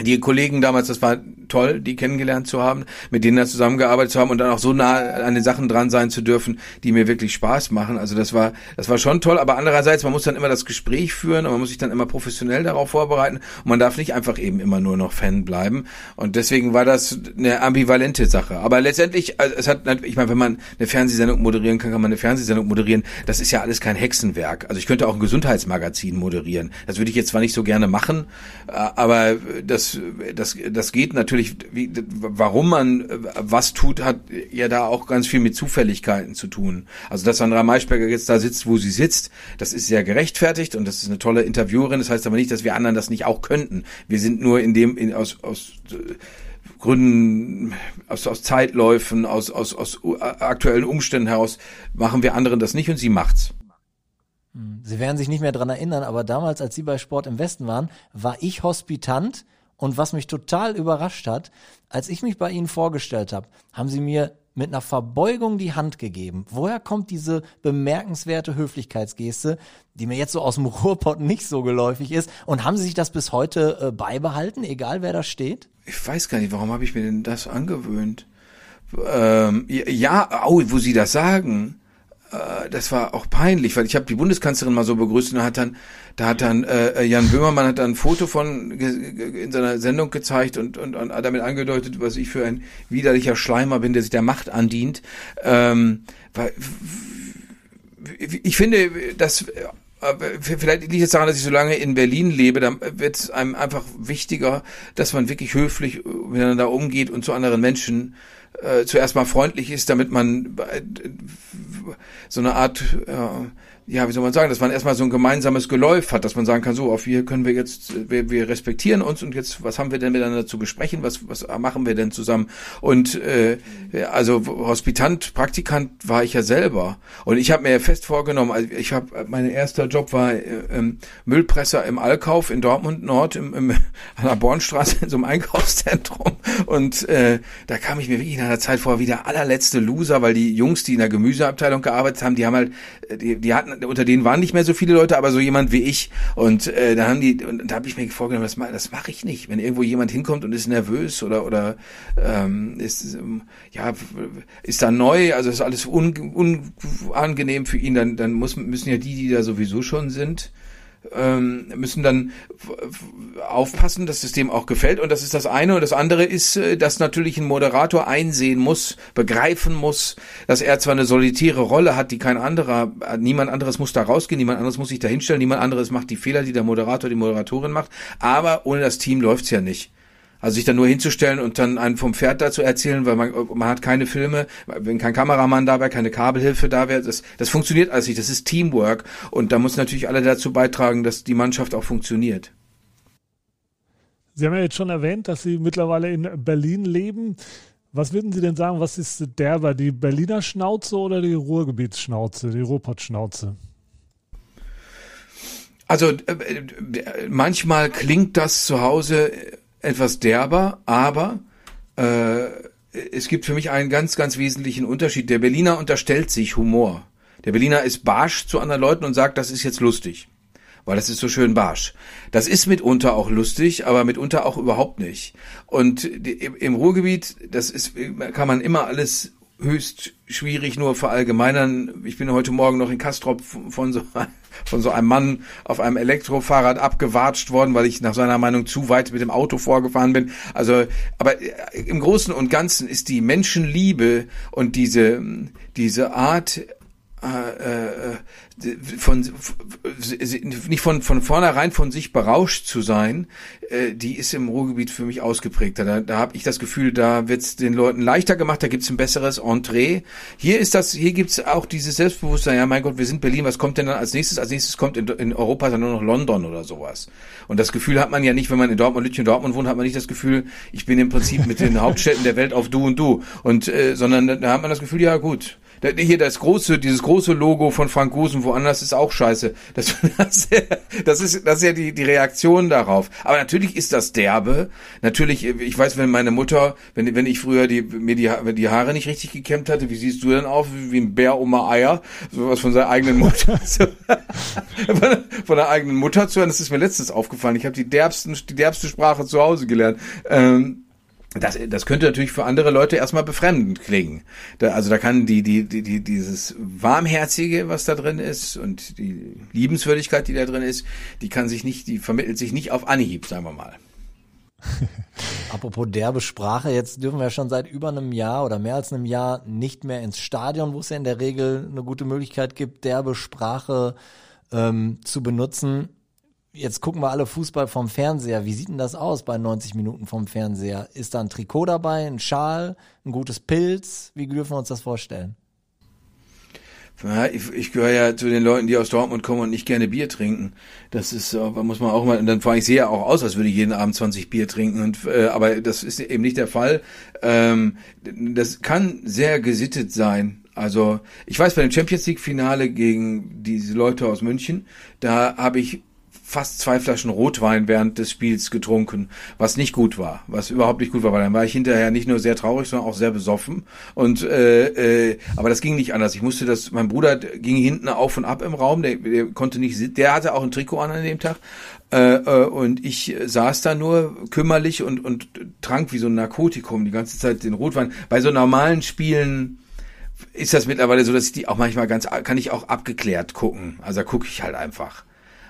die Kollegen damals, das war toll, die kennengelernt zu haben, mit denen dann zusammengearbeitet zu haben und dann auch so nah an den Sachen dran sein zu dürfen, die mir wirklich Spaß machen. Also das war, das war schon toll, aber andererseits, man muss dann immer das Gespräch führen und man muss sich dann immer professionell darauf vorbereiten und man darf nicht einfach eben immer nur noch Fan bleiben. Und deswegen war das eine ambivalente Sache. Aber letztendlich, also es hat, ich meine, wenn man eine Fernsehsendung moderieren kann, kann man eine Fernsehsendung moderieren. Das ist ja alles kein Hexenwerk. Also ich könnte auch ein Gesundheitsmagazin moderieren. Das würde ich jetzt zwar nicht so gerne machen, aber das das, das, geht natürlich, wie, warum man was tut, hat ja da auch ganz viel mit Zufälligkeiten zu tun. Also, dass Sandra Maischberger jetzt da sitzt, wo sie sitzt, das ist sehr gerechtfertigt und das ist eine tolle Interviewerin. Das heißt aber nicht, dass wir anderen das nicht auch könnten. Wir sind nur in dem, in, aus, aus äh, Gründen, aus, aus Zeitläufen, aus, aus, aus aktuellen Umständen heraus, machen wir anderen das nicht und sie macht's. Sie werden sich nicht mehr dran erinnern, aber damals, als Sie bei Sport im Westen waren, war ich Hospitant und was mich total überrascht hat, als ich mich bei Ihnen vorgestellt habe, haben Sie mir mit einer Verbeugung die Hand gegeben. Woher kommt diese bemerkenswerte Höflichkeitsgeste, die mir jetzt so aus dem Ruhrpott nicht so geläufig ist? Und haben Sie sich das bis heute äh, beibehalten, egal wer da steht? Ich weiß gar nicht, warum habe ich mir denn das angewöhnt? Ähm, ja, oh, wo Sie das sagen das war auch peinlich, weil ich habe die Bundeskanzlerin mal so begrüßt und hat dann, da hat dann äh, Jan Böhmermann hat dann ein Foto von in seiner Sendung gezeigt und, und, und damit angedeutet, was ich für ein widerlicher Schleimer bin, der sich der Macht andient. Ähm, weil, ich finde, dass äh, vielleicht liegt es daran, dass ich so lange in Berlin lebe, dann wird es einem einfach wichtiger, dass man wirklich höflich miteinander umgeht und zu anderen Menschen äh, zuerst mal freundlich ist, damit man äh, so eine Art äh, ja, wie soll man sagen, dass man erstmal so ein gemeinsames Geläuf hat, dass man sagen kann, so, auf hier können wir jetzt, wir, wir respektieren uns und jetzt, was haben wir denn miteinander zu besprechen, was, was machen wir denn zusammen? Und äh, also Hospitant, Praktikant war ich ja selber. Und ich habe mir fest vorgenommen, also ich habe, mein erster Job war äh, ähm, Müllpresser im Allkauf in Dortmund Nord, im, im, an der Bornstraße in so einem Einkaufszentrum. Und äh, da kam ich mir wirklich in einer Zeit vor, wie der allerletzte Loser, weil die Jungs, die in der Gemüseabteilung gearbeitet haben, die haben halt, die, die hatten unter denen waren nicht mehr so viele Leute, aber so jemand wie ich. Und äh, da haben die, und da habe ich mir vorgenommen, das, das mache ich nicht. Wenn irgendwo jemand hinkommt und ist nervös oder oder ähm, ist ähm, ja ist da neu, also ist alles un, unangenehm für ihn, dann dann muss müssen ja die, die da sowieso schon sind, ähm, müssen dann aufpassen, dass es dem auch gefällt. Und das ist das eine. Und das andere ist, äh, dass natürlich ein Moderator einsehen muss, begreifen muss, dass er zwar eine solitäre Rolle hat, die kein anderer, niemand anderes muss da rausgehen, niemand anderes muss sich da hinstellen, niemand anderes macht die Fehler, die der Moderator, die Moderatorin macht. Aber ohne das Team läuft's ja nicht. Also sich dann nur hinzustellen und dann einen vom Pferd dazu erzählen, weil man, man hat keine Filme, wenn kein Kameramann da wäre, keine Kabelhilfe da wäre, das, das funktioniert alles nicht. Das ist Teamwork und da muss natürlich alle dazu beitragen, dass die Mannschaft auch funktioniert. Sie haben ja jetzt schon erwähnt, dass Sie mittlerweile in Berlin leben. Was würden Sie denn sagen, was ist derber, die Berliner Schnauze oder die Ruhrgebietsschnauze, die Ruhrpott-Schnauze? Also äh, äh manchmal klingt das zu Hause etwas derber, aber äh, es gibt für mich einen ganz, ganz wesentlichen Unterschied. Der Berliner unterstellt sich Humor. Der Berliner ist barsch zu anderen Leuten und sagt, das ist jetzt lustig, weil das ist so schön barsch. Das ist mitunter auch lustig, aber mitunter auch überhaupt nicht. Und im Ruhrgebiet, das ist, kann man immer alles höchst schwierig nur verallgemeinern. Ich bin heute Morgen noch in Kastrop von so, von so einem Mann auf einem Elektrofahrrad abgewatscht worden, weil ich nach seiner Meinung zu weit mit dem Auto vorgefahren bin. Also, aber im Großen und Ganzen ist die Menschenliebe und diese, diese Art, äh, äh, von nicht von von vornherein von sich berauscht zu sein, äh, die ist im Ruhrgebiet für mich ausgeprägter. Da, da habe ich das Gefühl, da wird's den Leuten leichter gemacht, da gibt's ein besseres Entree. Hier ist das, hier gibt's auch dieses Selbstbewusstsein. Ja, mein Gott, wir sind Berlin. Was kommt denn dann als nächstes? Als nächstes kommt in, in Europa dann nur noch London oder sowas. Und das Gefühl hat man ja nicht, wenn man in Dortmund, Lütchen, Dortmund wohnt, hat man nicht das Gefühl, ich bin im Prinzip mit den Hauptstädten der Welt auf Du und Du. Und äh, sondern da hat man das Gefühl, ja gut hier das große, dieses große Logo von Frank Gusen woanders ist auch scheiße. Das, das, das, ist, das ist ja die, die Reaktion darauf. Aber natürlich ist das derbe. Natürlich, ich weiß, wenn meine Mutter, wenn, wenn ich früher die, mir die, die Haare nicht richtig gekämmt hatte, wie siehst du denn auf? Wie ein Bär um Eier? Sowas von seiner eigenen Mutter. von der eigenen Mutter zu hören, das ist mir letztens aufgefallen. Ich habe die derbsten, die derbste Sprache zu Hause gelernt. Ähm, das, das könnte natürlich für andere Leute erstmal befremdend klingen. Da, also da kann die, die, die, die, dieses Warmherzige, was da drin ist und die Liebenswürdigkeit, die da drin ist, die kann sich nicht, die vermittelt sich nicht auf Anhieb, sagen wir mal. Apropos derbe Sprache, jetzt dürfen wir schon seit über einem Jahr oder mehr als einem Jahr nicht mehr ins Stadion, wo es ja in der Regel eine gute Möglichkeit gibt, derbe Sprache ähm, zu benutzen jetzt gucken wir alle Fußball vom Fernseher. Wie sieht denn das aus bei 90 Minuten vom Fernseher? Ist da ein Trikot dabei, ein Schal, ein gutes Pilz? Wie dürfen wir uns das vorstellen? Ja, ich, ich gehöre ja zu den Leuten, die aus Dortmund kommen und nicht gerne Bier trinken. Das ist, äh, muss man auch mal, und dann fahre ich sehr auch aus, als würde ich jeden Abend 20 Bier trinken. Und, äh, aber das ist eben nicht der Fall. Ähm, das kann sehr gesittet sein. Also ich weiß bei dem Champions League Finale gegen diese Leute aus München, da habe ich fast zwei Flaschen Rotwein während des Spiels getrunken, was nicht gut war, was überhaupt nicht gut war, weil dann war ich hinterher nicht nur sehr traurig, sondern auch sehr besoffen. Und äh, äh, aber das ging nicht anders. Ich musste das, mein Bruder ging hinten auf und ab im Raum, der, der konnte nicht, der hatte auch ein Trikot an an dem Tag. Äh, äh, und ich saß da nur kümmerlich und, und trank wie so ein Narkotikum die ganze Zeit den Rotwein. Bei so normalen Spielen ist das mittlerweile so, dass ich die auch manchmal ganz, kann ich auch abgeklärt gucken. Also da gucke ich halt einfach.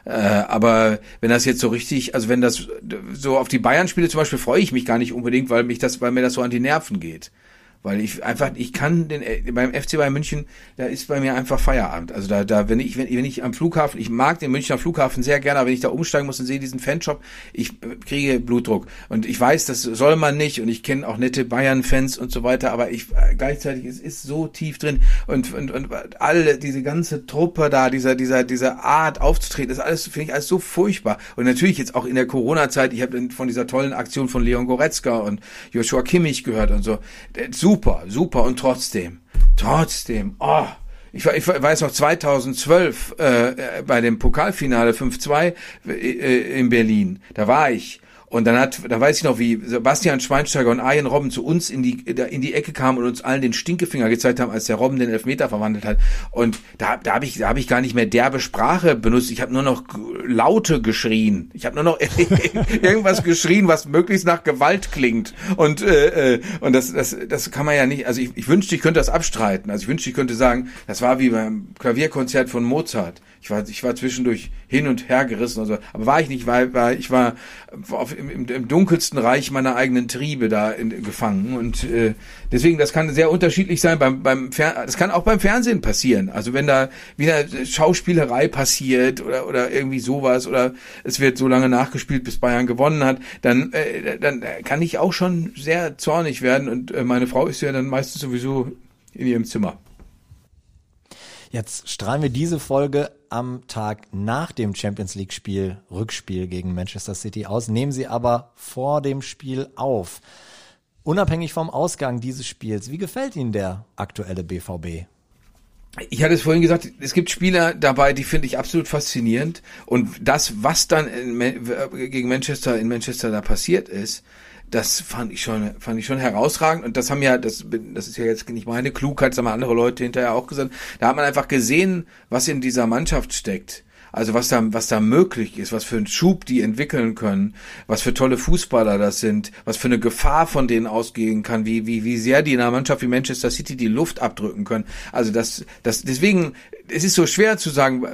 Äh, aber wenn das jetzt so richtig, also wenn das so auf die Bayern-Spiele zum Beispiel freue ich mich gar nicht unbedingt, weil mich das, weil mir das so an die Nerven geht. Weil ich einfach, ich kann den äh, beim FC Bayern München, da ist bei mir einfach Feierabend. Also da, da wenn ich, wenn, wenn ich am Flughafen, ich mag den Münchner Flughafen sehr gerne, aber wenn ich da umsteigen muss und sehe diesen Fanshop, ich äh, kriege Blutdruck und ich weiß, das soll man nicht und ich kenne auch nette Bayern-Fans und so weiter, aber ich äh, gleichzeitig es ist so tief drin und und und alle diese ganze Truppe da, dieser dieser diese Art aufzutreten, das alles finde ich alles so furchtbar und natürlich jetzt auch in der Corona-Zeit, ich habe von dieser tollen Aktion von Leon Goretzka und Joshua Kimmich gehört und so. Super super, super und trotzdem, trotzdem, oh, ich, ich weiß noch 2012 äh, bei dem Pokalfinale 5-2 äh, in Berlin, da war ich und dann hat, da weiß ich noch, wie Sebastian Schweinsteiger und Arjen Robben zu uns in die, in die Ecke kamen und uns allen den Stinkefinger gezeigt haben, als der Robben den Elfmeter verwandelt hat. Und da, da habe ich, da habe ich gar nicht mehr derbe Sprache benutzt. Ich habe nur noch Laute geschrien. Ich habe nur noch irgendwas geschrien, was möglichst nach Gewalt klingt. Und äh, äh, und das, das, das kann man ja nicht. Also ich, ich wünschte, ich könnte das abstreiten. Also ich wünschte, ich könnte sagen, das war wie beim Klavierkonzert von Mozart. Ich war, ich war zwischendurch hin und her gerissen und so. Aber war ich nicht, weil, weil ich war auf, im, im, dunkelsten Reich meiner eigenen Triebe da in, gefangen. Und äh, deswegen, das kann sehr unterschiedlich sein. Beim, beim Fer das kann auch beim Fernsehen passieren. Also wenn da wieder Schauspielerei passiert oder, oder irgendwie sowas oder es wird so lange nachgespielt, bis Bayern gewonnen hat, dann, äh, dann kann ich auch schon sehr zornig werden. Und äh, meine Frau ist ja dann meistens sowieso in ihrem Zimmer. Jetzt strahlen wir diese Folge am Tag nach dem Champions League Spiel, Rückspiel gegen Manchester City aus, nehmen sie aber vor dem Spiel auf. Unabhängig vom Ausgang dieses Spiels, wie gefällt Ihnen der aktuelle BVB? Ich hatte es vorhin gesagt, es gibt Spieler dabei, die finde ich absolut faszinierend. Und das, was dann in, gegen Manchester in Manchester da passiert ist, das fand ich schon, fand ich schon herausragend. Und das haben ja, das, das ist ja jetzt nicht meine Klugheit, das haben andere Leute hinterher auch gesagt. Da hat man einfach gesehen, was in dieser Mannschaft steckt. Also was da, was da möglich ist, was für einen Schub die entwickeln können, was für tolle Fußballer das sind, was für eine Gefahr von denen ausgehen kann, wie, wie, wie sehr die in einer Mannschaft wie Manchester City die Luft abdrücken können. Also das, das, deswegen, es ist so schwer zu sagen,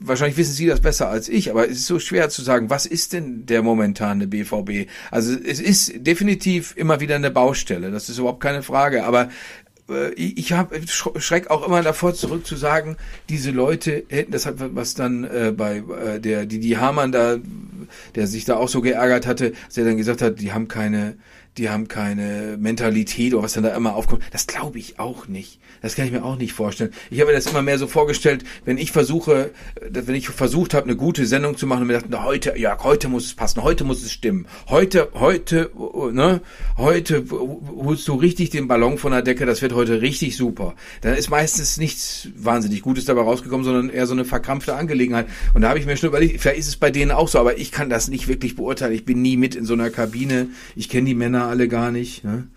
wahrscheinlich wissen Sie das besser als ich, aber es ist so schwer zu sagen, was ist denn der momentane BVB? Also es ist definitiv immer wieder eine Baustelle, das ist überhaupt keine Frage, aber äh, ich habe schreck auch immer davor zurück zu sagen, diese Leute hätten das hat was dann äh, bei äh, der die die Hamann da, der sich da auch so geärgert hatte, dass er dann gesagt hat, die haben keine die haben keine Mentalität oder was dann da immer aufkommt. Das glaube ich auch nicht. Das kann ich mir auch nicht vorstellen. Ich habe mir das immer mehr so vorgestellt, wenn ich versuche, wenn ich versucht habe, eine gute Sendung zu machen und mir dachte, heute, ja, heute muss es passen, heute muss es stimmen. Heute, heute, ne, heute holst du richtig den Ballon von der Decke, das wird heute richtig super. Dann ist meistens nichts wahnsinnig Gutes dabei rausgekommen, sondern eher so eine verkrampfte Angelegenheit. Und da habe ich mir schon überlegt, vielleicht ist es bei denen auch so, aber ich kann das nicht wirklich beurteilen. Ich bin nie mit in so einer Kabine. Ich kenne die Männer alle gar nicht. Ne?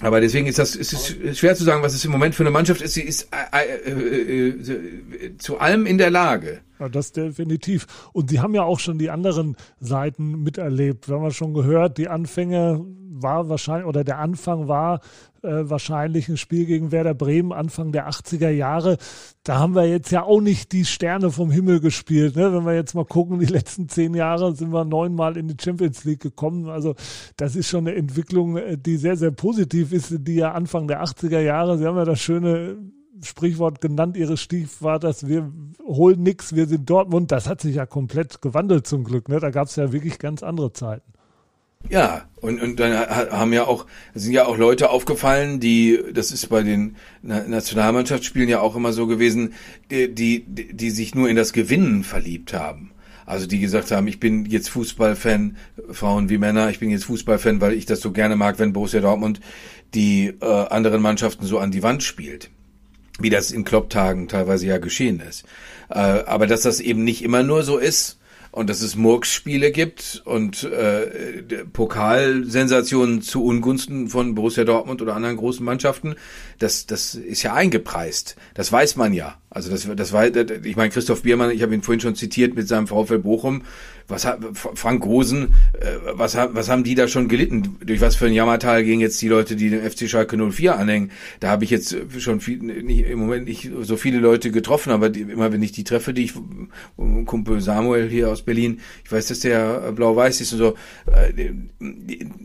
Aber deswegen ist das ist es schwer zu sagen, was es im Moment für eine Mannschaft ist. Sie ist äh, äh, äh, zu allem in der Lage. Ja, das definitiv. Und Sie haben ja auch schon die anderen Seiten miterlebt. Wir haben ja schon gehört, die Anfänge war wahrscheinlich, oder der Anfang war äh, wahrscheinlich ein Spiel gegen Werder Bremen Anfang der 80er Jahre. Da haben wir jetzt ja auch nicht die Sterne vom Himmel gespielt. Ne? Wenn wir jetzt mal gucken, die letzten zehn Jahre sind wir neunmal in die Champions League gekommen. Also das ist schon eine Entwicklung, äh, die sehr, sehr positiv ist, die ja Anfang der 80er Jahre, Sie haben ja das schöne Sprichwort genannt ihres Stiefvaters, wir holen nichts, wir sind Dortmund. Das hat sich ja komplett gewandelt zum Glück. Ne? Da gab es ja wirklich ganz andere Zeiten. Ja, und, und dann haben ja auch, sind ja auch Leute aufgefallen, die, das ist bei den Nationalmannschaftsspielen ja auch immer so gewesen, die, die, die sich nur in das Gewinnen verliebt haben. Also die gesagt haben, ich bin jetzt Fußballfan, Frauen wie Männer, ich bin jetzt Fußballfan, weil ich das so gerne mag, wenn Borussia Dortmund die äh, anderen Mannschaften so an die Wand spielt wie das in Klopptagen teilweise ja geschehen ist. Äh, aber dass das eben nicht immer nur so ist und dass es Murks-Spiele gibt und äh, Pokalsensationen zu Ungunsten von Borussia Dortmund oder anderen großen Mannschaften, das, das ist ja eingepreist. Das weiß man ja. Also das, das war, ich meine, Christoph Biermann, ich habe ihn vorhin schon zitiert mit seinem VfL Bochum. Was hat Frank Gosen, äh, was, was haben die da schon gelitten? Durch was für ein Jammertal gehen jetzt die Leute, die dem FC Schalke 04 anhängen? Da habe ich jetzt schon viel, nicht, im Moment nicht so viele Leute getroffen, aber die, immer wenn ich die treffe, die ich, Kumpel Samuel hier aus Berlin, ich weiß, dass der blau-weiß ist und so, äh,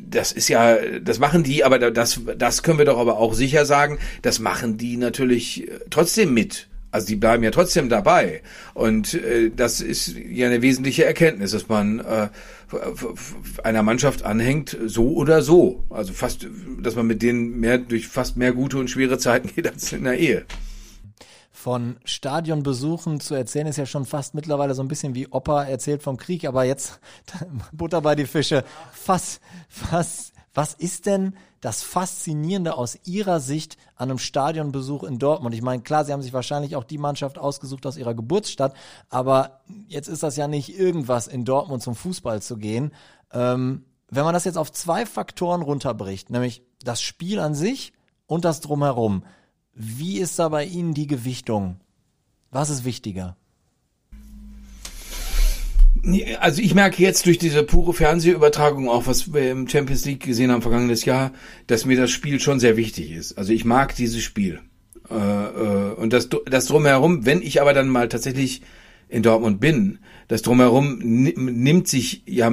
das ist ja, das machen die, aber das, das können wir doch aber auch sicher sagen, das machen die natürlich trotzdem mit. Also die bleiben ja trotzdem dabei. Und äh, das ist ja eine wesentliche Erkenntnis, dass man äh, einer Mannschaft anhängt, so oder so. Also fast, dass man mit denen mehr durch fast mehr gute und schwere Zeiten geht als in der Ehe. Von Stadionbesuchen zu erzählen ist ja schon fast mittlerweile so ein bisschen wie Opa erzählt vom Krieg, aber jetzt Butter bei die Fische. Was, was, was ist denn das Faszinierende aus Ihrer Sicht an einem Stadionbesuch in Dortmund? Ich meine, klar, Sie haben sich wahrscheinlich auch die Mannschaft ausgesucht aus Ihrer Geburtsstadt, aber jetzt ist das ja nicht irgendwas, in Dortmund zum Fußball zu gehen. Ähm, wenn man das jetzt auf zwei Faktoren runterbricht, nämlich das Spiel an sich und das Drumherum, wie ist da bei Ihnen die Gewichtung? Was ist wichtiger? Also ich merke jetzt durch diese pure Fernsehübertragung auch, was wir im Champions League gesehen haben vergangenes Jahr, dass mir das Spiel schon sehr wichtig ist. Also ich mag dieses Spiel. Äh, äh, und das, das drumherum, wenn ich aber dann mal tatsächlich in Dortmund bin, das drumherum nimmt sich ja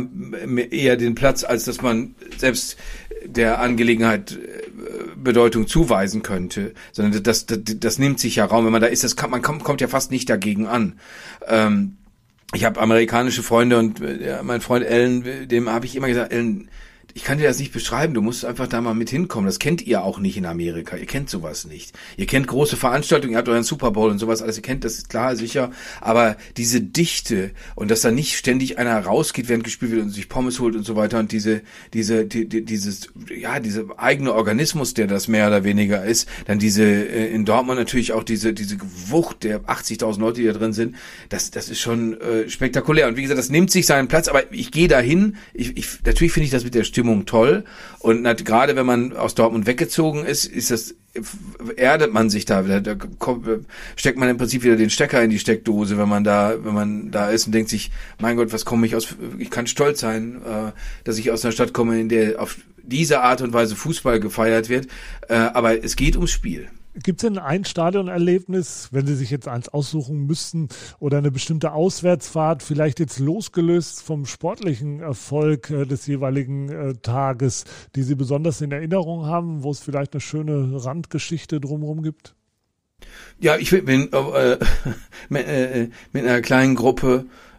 eher den Platz, als dass man selbst der Angelegenheit äh, Bedeutung zuweisen könnte, sondern das, das, das nimmt sich ja Raum. Wenn man da ist, das kann, man kommt, ja fast nicht dagegen an. Ähm, ich habe amerikanische Freunde und äh, mein Freund Ellen, dem habe ich immer gesagt, Ellen, ich kann dir das nicht beschreiben, du musst einfach da mal mit hinkommen. Das kennt ihr auch nicht in Amerika. Ihr kennt sowas nicht. Ihr kennt große Veranstaltungen, ihr habt euren Super Bowl und sowas alles, ihr kennt das, ist klar, sicher. Aber diese Dichte und dass da nicht ständig einer rausgeht, während gespielt wird und sich Pommes holt und so weiter und diese, diese, die, die, dieses, ja, diese eigene Organismus, der das mehr oder weniger ist, dann diese, äh, in Dortmund natürlich auch diese, diese Wucht der 80.000 Leute, die da drin sind, das, das ist schon äh, spektakulär. Und wie gesagt, das nimmt sich seinen Platz, aber ich gehe dahin, ich, ich, natürlich finde ich das mit der Stimme Stimmung toll. Und gerade wenn man aus Dortmund weggezogen ist, ist das erdet man sich da da steckt man im Prinzip wieder den Stecker in die Steckdose, wenn man da, wenn man da ist und denkt sich, mein Gott, was komme ich aus, ich kann stolz sein, äh, dass ich aus einer Stadt komme, in der auf diese Art und Weise Fußball gefeiert wird, äh, aber es geht ums Spiel. Gibt es denn ein Stadionerlebnis, wenn Sie sich jetzt eins aussuchen müssten oder eine bestimmte Auswärtsfahrt, vielleicht jetzt losgelöst vom sportlichen Erfolg äh, des jeweiligen äh, Tages, die Sie besonders in Erinnerung haben, wo es vielleicht eine schöne Randgeschichte drumherum gibt? Ja, ich bin äh, mit, äh, mit einer kleinen Gruppe äh,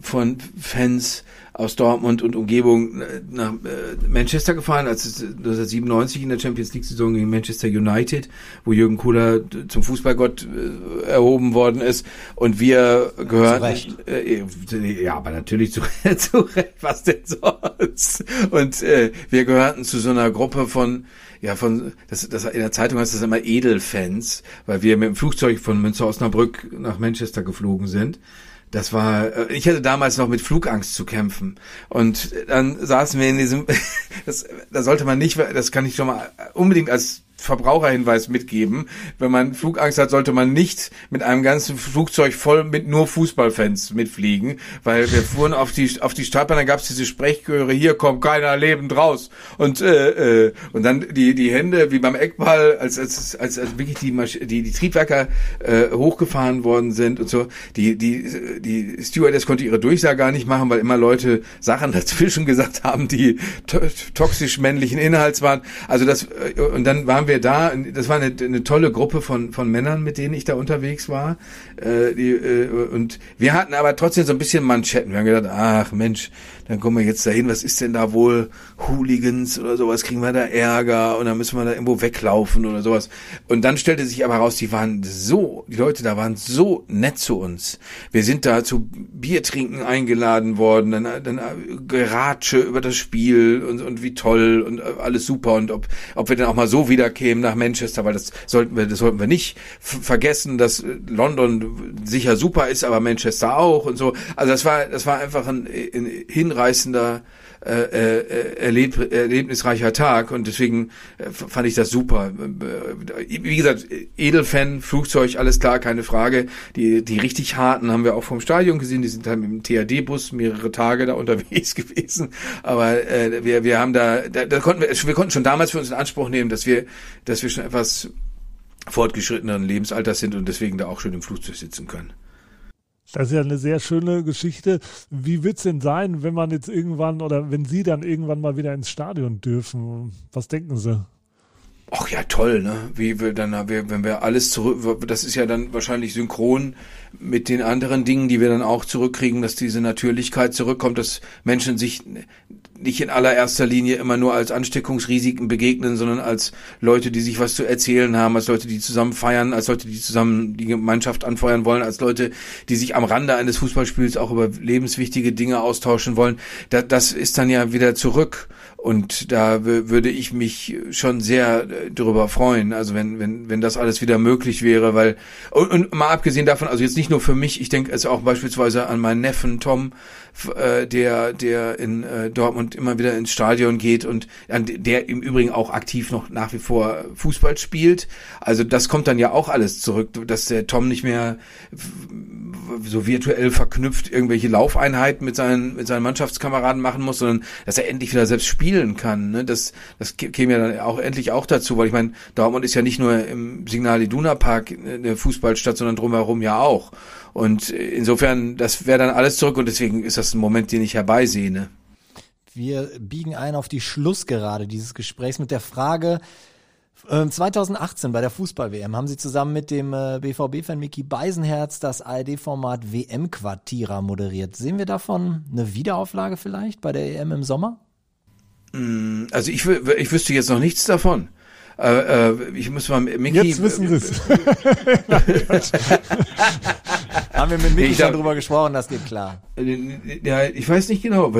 von Fans aus Dortmund und Umgebung äh, nach äh, Manchester gefahren, als es 1997 in der Champions League Saison gegen Manchester United, wo Jürgen Kohler zum Fußballgott äh, erhoben worden ist und wir gehören äh, ja, aber natürlich zu, zu Recht, was denn sonst? Und äh, wir gehörten zu so einer Gruppe von ja, von, das, das, in der Zeitung heißt das immer Edelfans, weil wir mit dem Flugzeug von Münster Osnabrück nach Manchester geflogen sind. Das war, äh, ich hatte damals noch mit Flugangst zu kämpfen. Und dann saßen wir in diesem, das, da sollte man nicht, das kann ich schon mal unbedingt als Verbraucherhinweis mitgeben. Wenn man Flugangst hat, sollte man nicht mit einem ganzen Flugzeug voll mit nur Fußballfans mitfliegen, weil wir fuhren auf die auf die Startbahn, dann gab es diese Sprechchöre, hier kommt keiner lebend raus und äh, äh, und dann die die Hände wie beim Eckball, als als als, als wirklich die Masch die die Triebwerker äh, hochgefahren worden sind und so. Die die die Stewardess konnte ihre Durchsage gar nicht machen, weil immer Leute Sachen dazwischen gesagt haben, die toxisch männlichen Inhalts waren. Also das äh, und dann waren wir wir da, das war eine, eine tolle Gruppe von, von Männern, mit denen ich da unterwegs war. Äh, die, äh, und wir hatten aber trotzdem so ein bisschen Manschetten. Wir haben gedacht, ach Mensch, dann kommen wir jetzt dahin, was ist denn da wohl Hooligans oder sowas, kriegen wir da Ärger und dann müssen wir da irgendwo weglaufen oder sowas. Und dann stellte sich aber raus, die waren so, die Leute da waren so nett zu uns. Wir sind da zu Bier trinken eingeladen worden, dann, dann Geratsche über das Spiel und, und wie toll und alles super und ob, ob wir dann auch mal so wiederkämen nach Manchester, weil das sollten wir, das sollten wir nicht vergessen, dass London sicher super ist, aber Manchester auch und so. Also das war, das war einfach ein, ein hinreißender äh, äh, erleb, erlebnisreicher Tag und deswegen äh, fand ich das super. Äh, wie gesagt, Edelfan, Flugzeug, alles klar, keine Frage. Die, die richtig harten haben wir auch vom Stadion gesehen, die sind halt mit dem THD-Bus mehrere Tage da unterwegs gewesen. Aber äh, wir, wir haben da, da, da konnten wir, wir konnten schon damals für uns in Anspruch nehmen, dass wir, dass wir schon etwas fortgeschritteneren Lebensalters sind und deswegen da auch schön im Flugzeug sitzen können. Das ist ja eine sehr schöne Geschichte. Wie wird es denn sein, wenn man jetzt irgendwann oder wenn Sie dann irgendwann mal wieder ins Stadion dürfen? Was denken Sie? Ach ja, toll, ne? Wie wir dann, wenn wir alles zurück, das ist ja dann wahrscheinlich synchron mit den anderen Dingen, die wir dann auch zurückkriegen, dass diese Natürlichkeit zurückkommt, dass Menschen sich nicht in allererster Linie immer nur als Ansteckungsrisiken begegnen, sondern als Leute, die sich was zu erzählen haben, als Leute, die zusammen feiern, als Leute, die zusammen die Gemeinschaft anfeuern wollen, als Leute, die sich am Rande eines Fußballspiels auch über lebenswichtige Dinge austauschen wollen. Da, das ist dann ja wieder zurück. Und da würde ich mich schon sehr äh, darüber freuen, also wenn, wenn, wenn das alles wieder möglich wäre, weil, und, und mal abgesehen davon, also jetzt nicht nur für mich, ich denke es auch beispielsweise an meinen Neffen Tom, äh, der, der in äh, Dortmund immer wieder ins Stadion geht und an der im Übrigen auch aktiv noch nach wie vor Fußball spielt. Also das kommt dann ja auch alles zurück, dass der Tom nicht mehr so virtuell verknüpft irgendwelche Laufeinheiten mit seinen, mit seinen Mannschaftskameraden machen muss, sondern dass er endlich wieder selbst spielen kann. Ne? Das, das käme ja dann auch endlich auch dazu, weil ich meine, Dortmund ist ja nicht nur im Signal Iduna Park eine Fußballstadt, sondern drumherum ja auch. Und insofern, das wäre dann alles zurück und deswegen ist das ein Moment, den ich herbeisehne. Wir biegen ein auf die Schlussgerade dieses Gesprächs mit der Frage, 2018 ähm, bei der Fußball-WM haben sie zusammen mit dem äh, BVB-Fan Mickey Beisenherz das ARD-Format WM-Quartierer moderiert. Sehen wir davon eine Wiederauflage vielleicht bei der EM im Sommer? Mm, also ich, ich wüsste jetzt noch nichts davon. Äh, äh, ich muss mal Mickey. Jetzt wissen wir es. Haben wir mit Mickey schon drüber gesprochen, das geht klar. Ja, ich weiß nicht genau,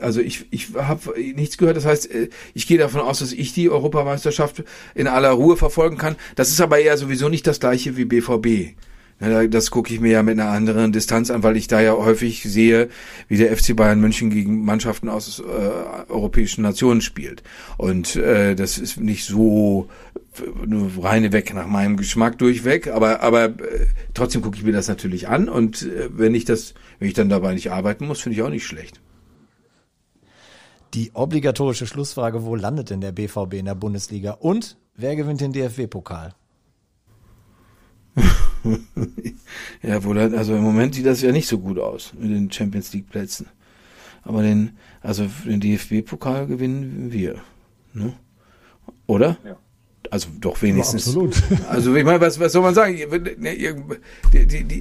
also ich, ich habe nichts gehört. Das heißt, äh, ich gehe davon aus, dass ich die Europameisterschaft in aller Ruhe verfolgen kann. Das ist aber eher sowieso nicht das gleiche wie BVB. Das gucke ich mir ja mit einer anderen Distanz an, weil ich da ja häufig sehe, wie der FC Bayern München gegen Mannschaften aus äh, europäischen Nationen spielt. Und äh, das ist nicht so nur reine weg nach meinem Geschmack durchweg, aber aber äh, trotzdem gucke ich mir das natürlich an und äh, wenn ich das, wenn ich dann dabei nicht arbeiten muss, finde ich auch nicht schlecht. Die obligatorische Schlussfrage: Wo landet denn der BVB in der Bundesliga und wer gewinnt den DFB-Pokal? ja, wohl, also im Moment sieht das ja nicht so gut aus mit den Champions League Plätzen. Aber den, also den DFB-Pokal gewinnen wir. Ne? Oder? Ja. Also doch wenigstens. Ja, absolut. Also ich meine, was, was soll man sagen?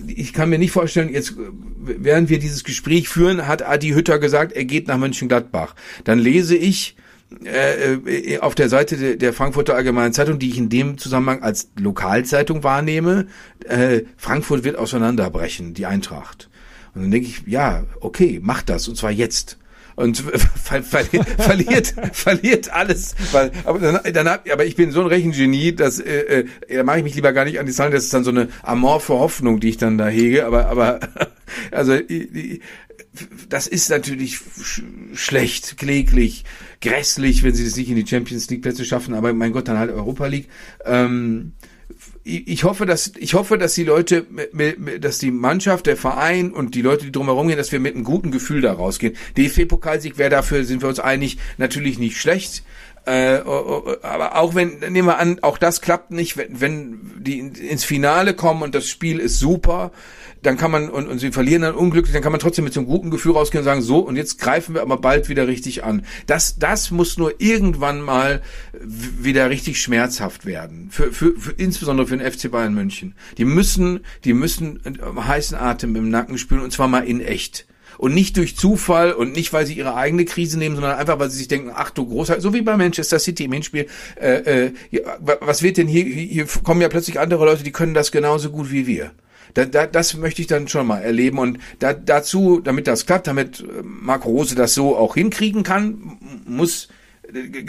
Ich kann mir nicht vorstellen, jetzt während wir dieses Gespräch führen, hat Adi Hütter gesagt, er geht nach Mönchengladbach. Dann lese ich äh, äh, auf der Seite der, der Frankfurter Allgemeinen Zeitung, die ich in dem Zusammenhang als Lokalzeitung wahrnehme, äh, Frankfurt wird auseinanderbrechen, die Eintracht. Und dann denke ich, ja, okay, mach das, und zwar jetzt und ver ver verliert verliert alles weil aber dann, dann hab, aber ich bin so ein Rechengenie dass äh, äh, da mache ich mich lieber gar nicht an die Zahlen das ist dann so eine amorphe Hoffnung die ich dann da hege aber aber also das ist natürlich sch schlecht, kläglich, grässlich, wenn sie das nicht in die Champions League Plätze schaffen, aber mein Gott, dann halt Europa League. Ähm, ich hoffe, dass ich hoffe, dass die Leute, dass die Mannschaft, der Verein und die Leute, die drumherum gehen, dass wir mit einem guten Gefühl da rausgehen. DFB-Pokalsieg wäre dafür, sind wir uns einig, natürlich nicht schlecht. Äh, aber auch wenn, nehmen wir an, auch das klappt nicht, wenn, wenn die ins Finale kommen und das Spiel ist super, dann kann man, und, und sie verlieren dann unglücklich, dann kann man trotzdem mit so einem guten Gefühl rausgehen und sagen, so, und jetzt greifen wir aber bald wieder richtig an. Das, das muss nur irgendwann mal wieder richtig schmerzhaft werden. Für, für, für insbesondere für den FC Bayern München. Die müssen, die müssen heißen Atem im Nacken spüren, und zwar mal in echt. Und nicht durch Zufall und nicht, weil sie ihre eigene Krise nehmen, sondern einfach, weil sie sich denken, ach du Großheit, so wie bei Manchester City im Hinspiel, äh, äh, was wird denn hier, hier kommen ja plötzlich andere Leute, die können das genauso gut wie wir. Da, da, das möchte ich dann schon mal erleben. Und da, dazu, damit das klappt, damit Marc Rose das so auch hinkriegen kann, muss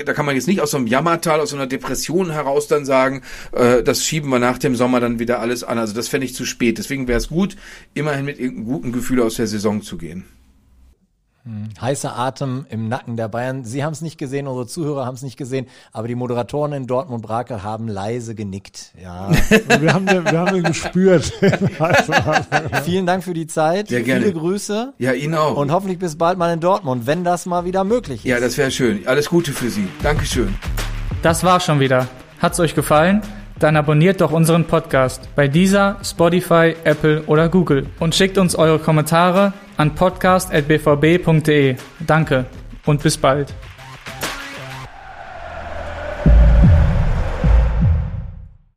da kann man jetzt nicht aus so einem Jammertal, aus so einer Depression heraus dann sagen, äh, das schieben wir nach dem Sommer dann wieder alles an. Also das fände ich zu spät. Deswegen wäre es gut, immerhin mit irgendeinem guten Gefühl aus der Saison zu gehen. Heißer Atem im Nacken der Bayern. Sie haben es nicht gesehen, unsere Zuhörer haben es nicht gesehen, aber die Moderatoren in Dortmund Brakel haben leise genickt. Ja. wir haben den, wir haben den gespürt. Vielen Dank für die Zeit. Sehr gerne. Viele Grüße. Ja, Ihnen auch. Und hoffentlich bis bald mal in Dortmund, wenn das mal wieder möglich ist. ja, das wäre schön. Alles Gute für Sie. Dankeschön. Das war's schon wieder. Hat's euch gefallen? Dann abonniert doch unseren Podcast bei dieser, Spotify, Apple oder Google und schickt uns eure Kommentare an podcast.bvb.de. Danke und bis bald.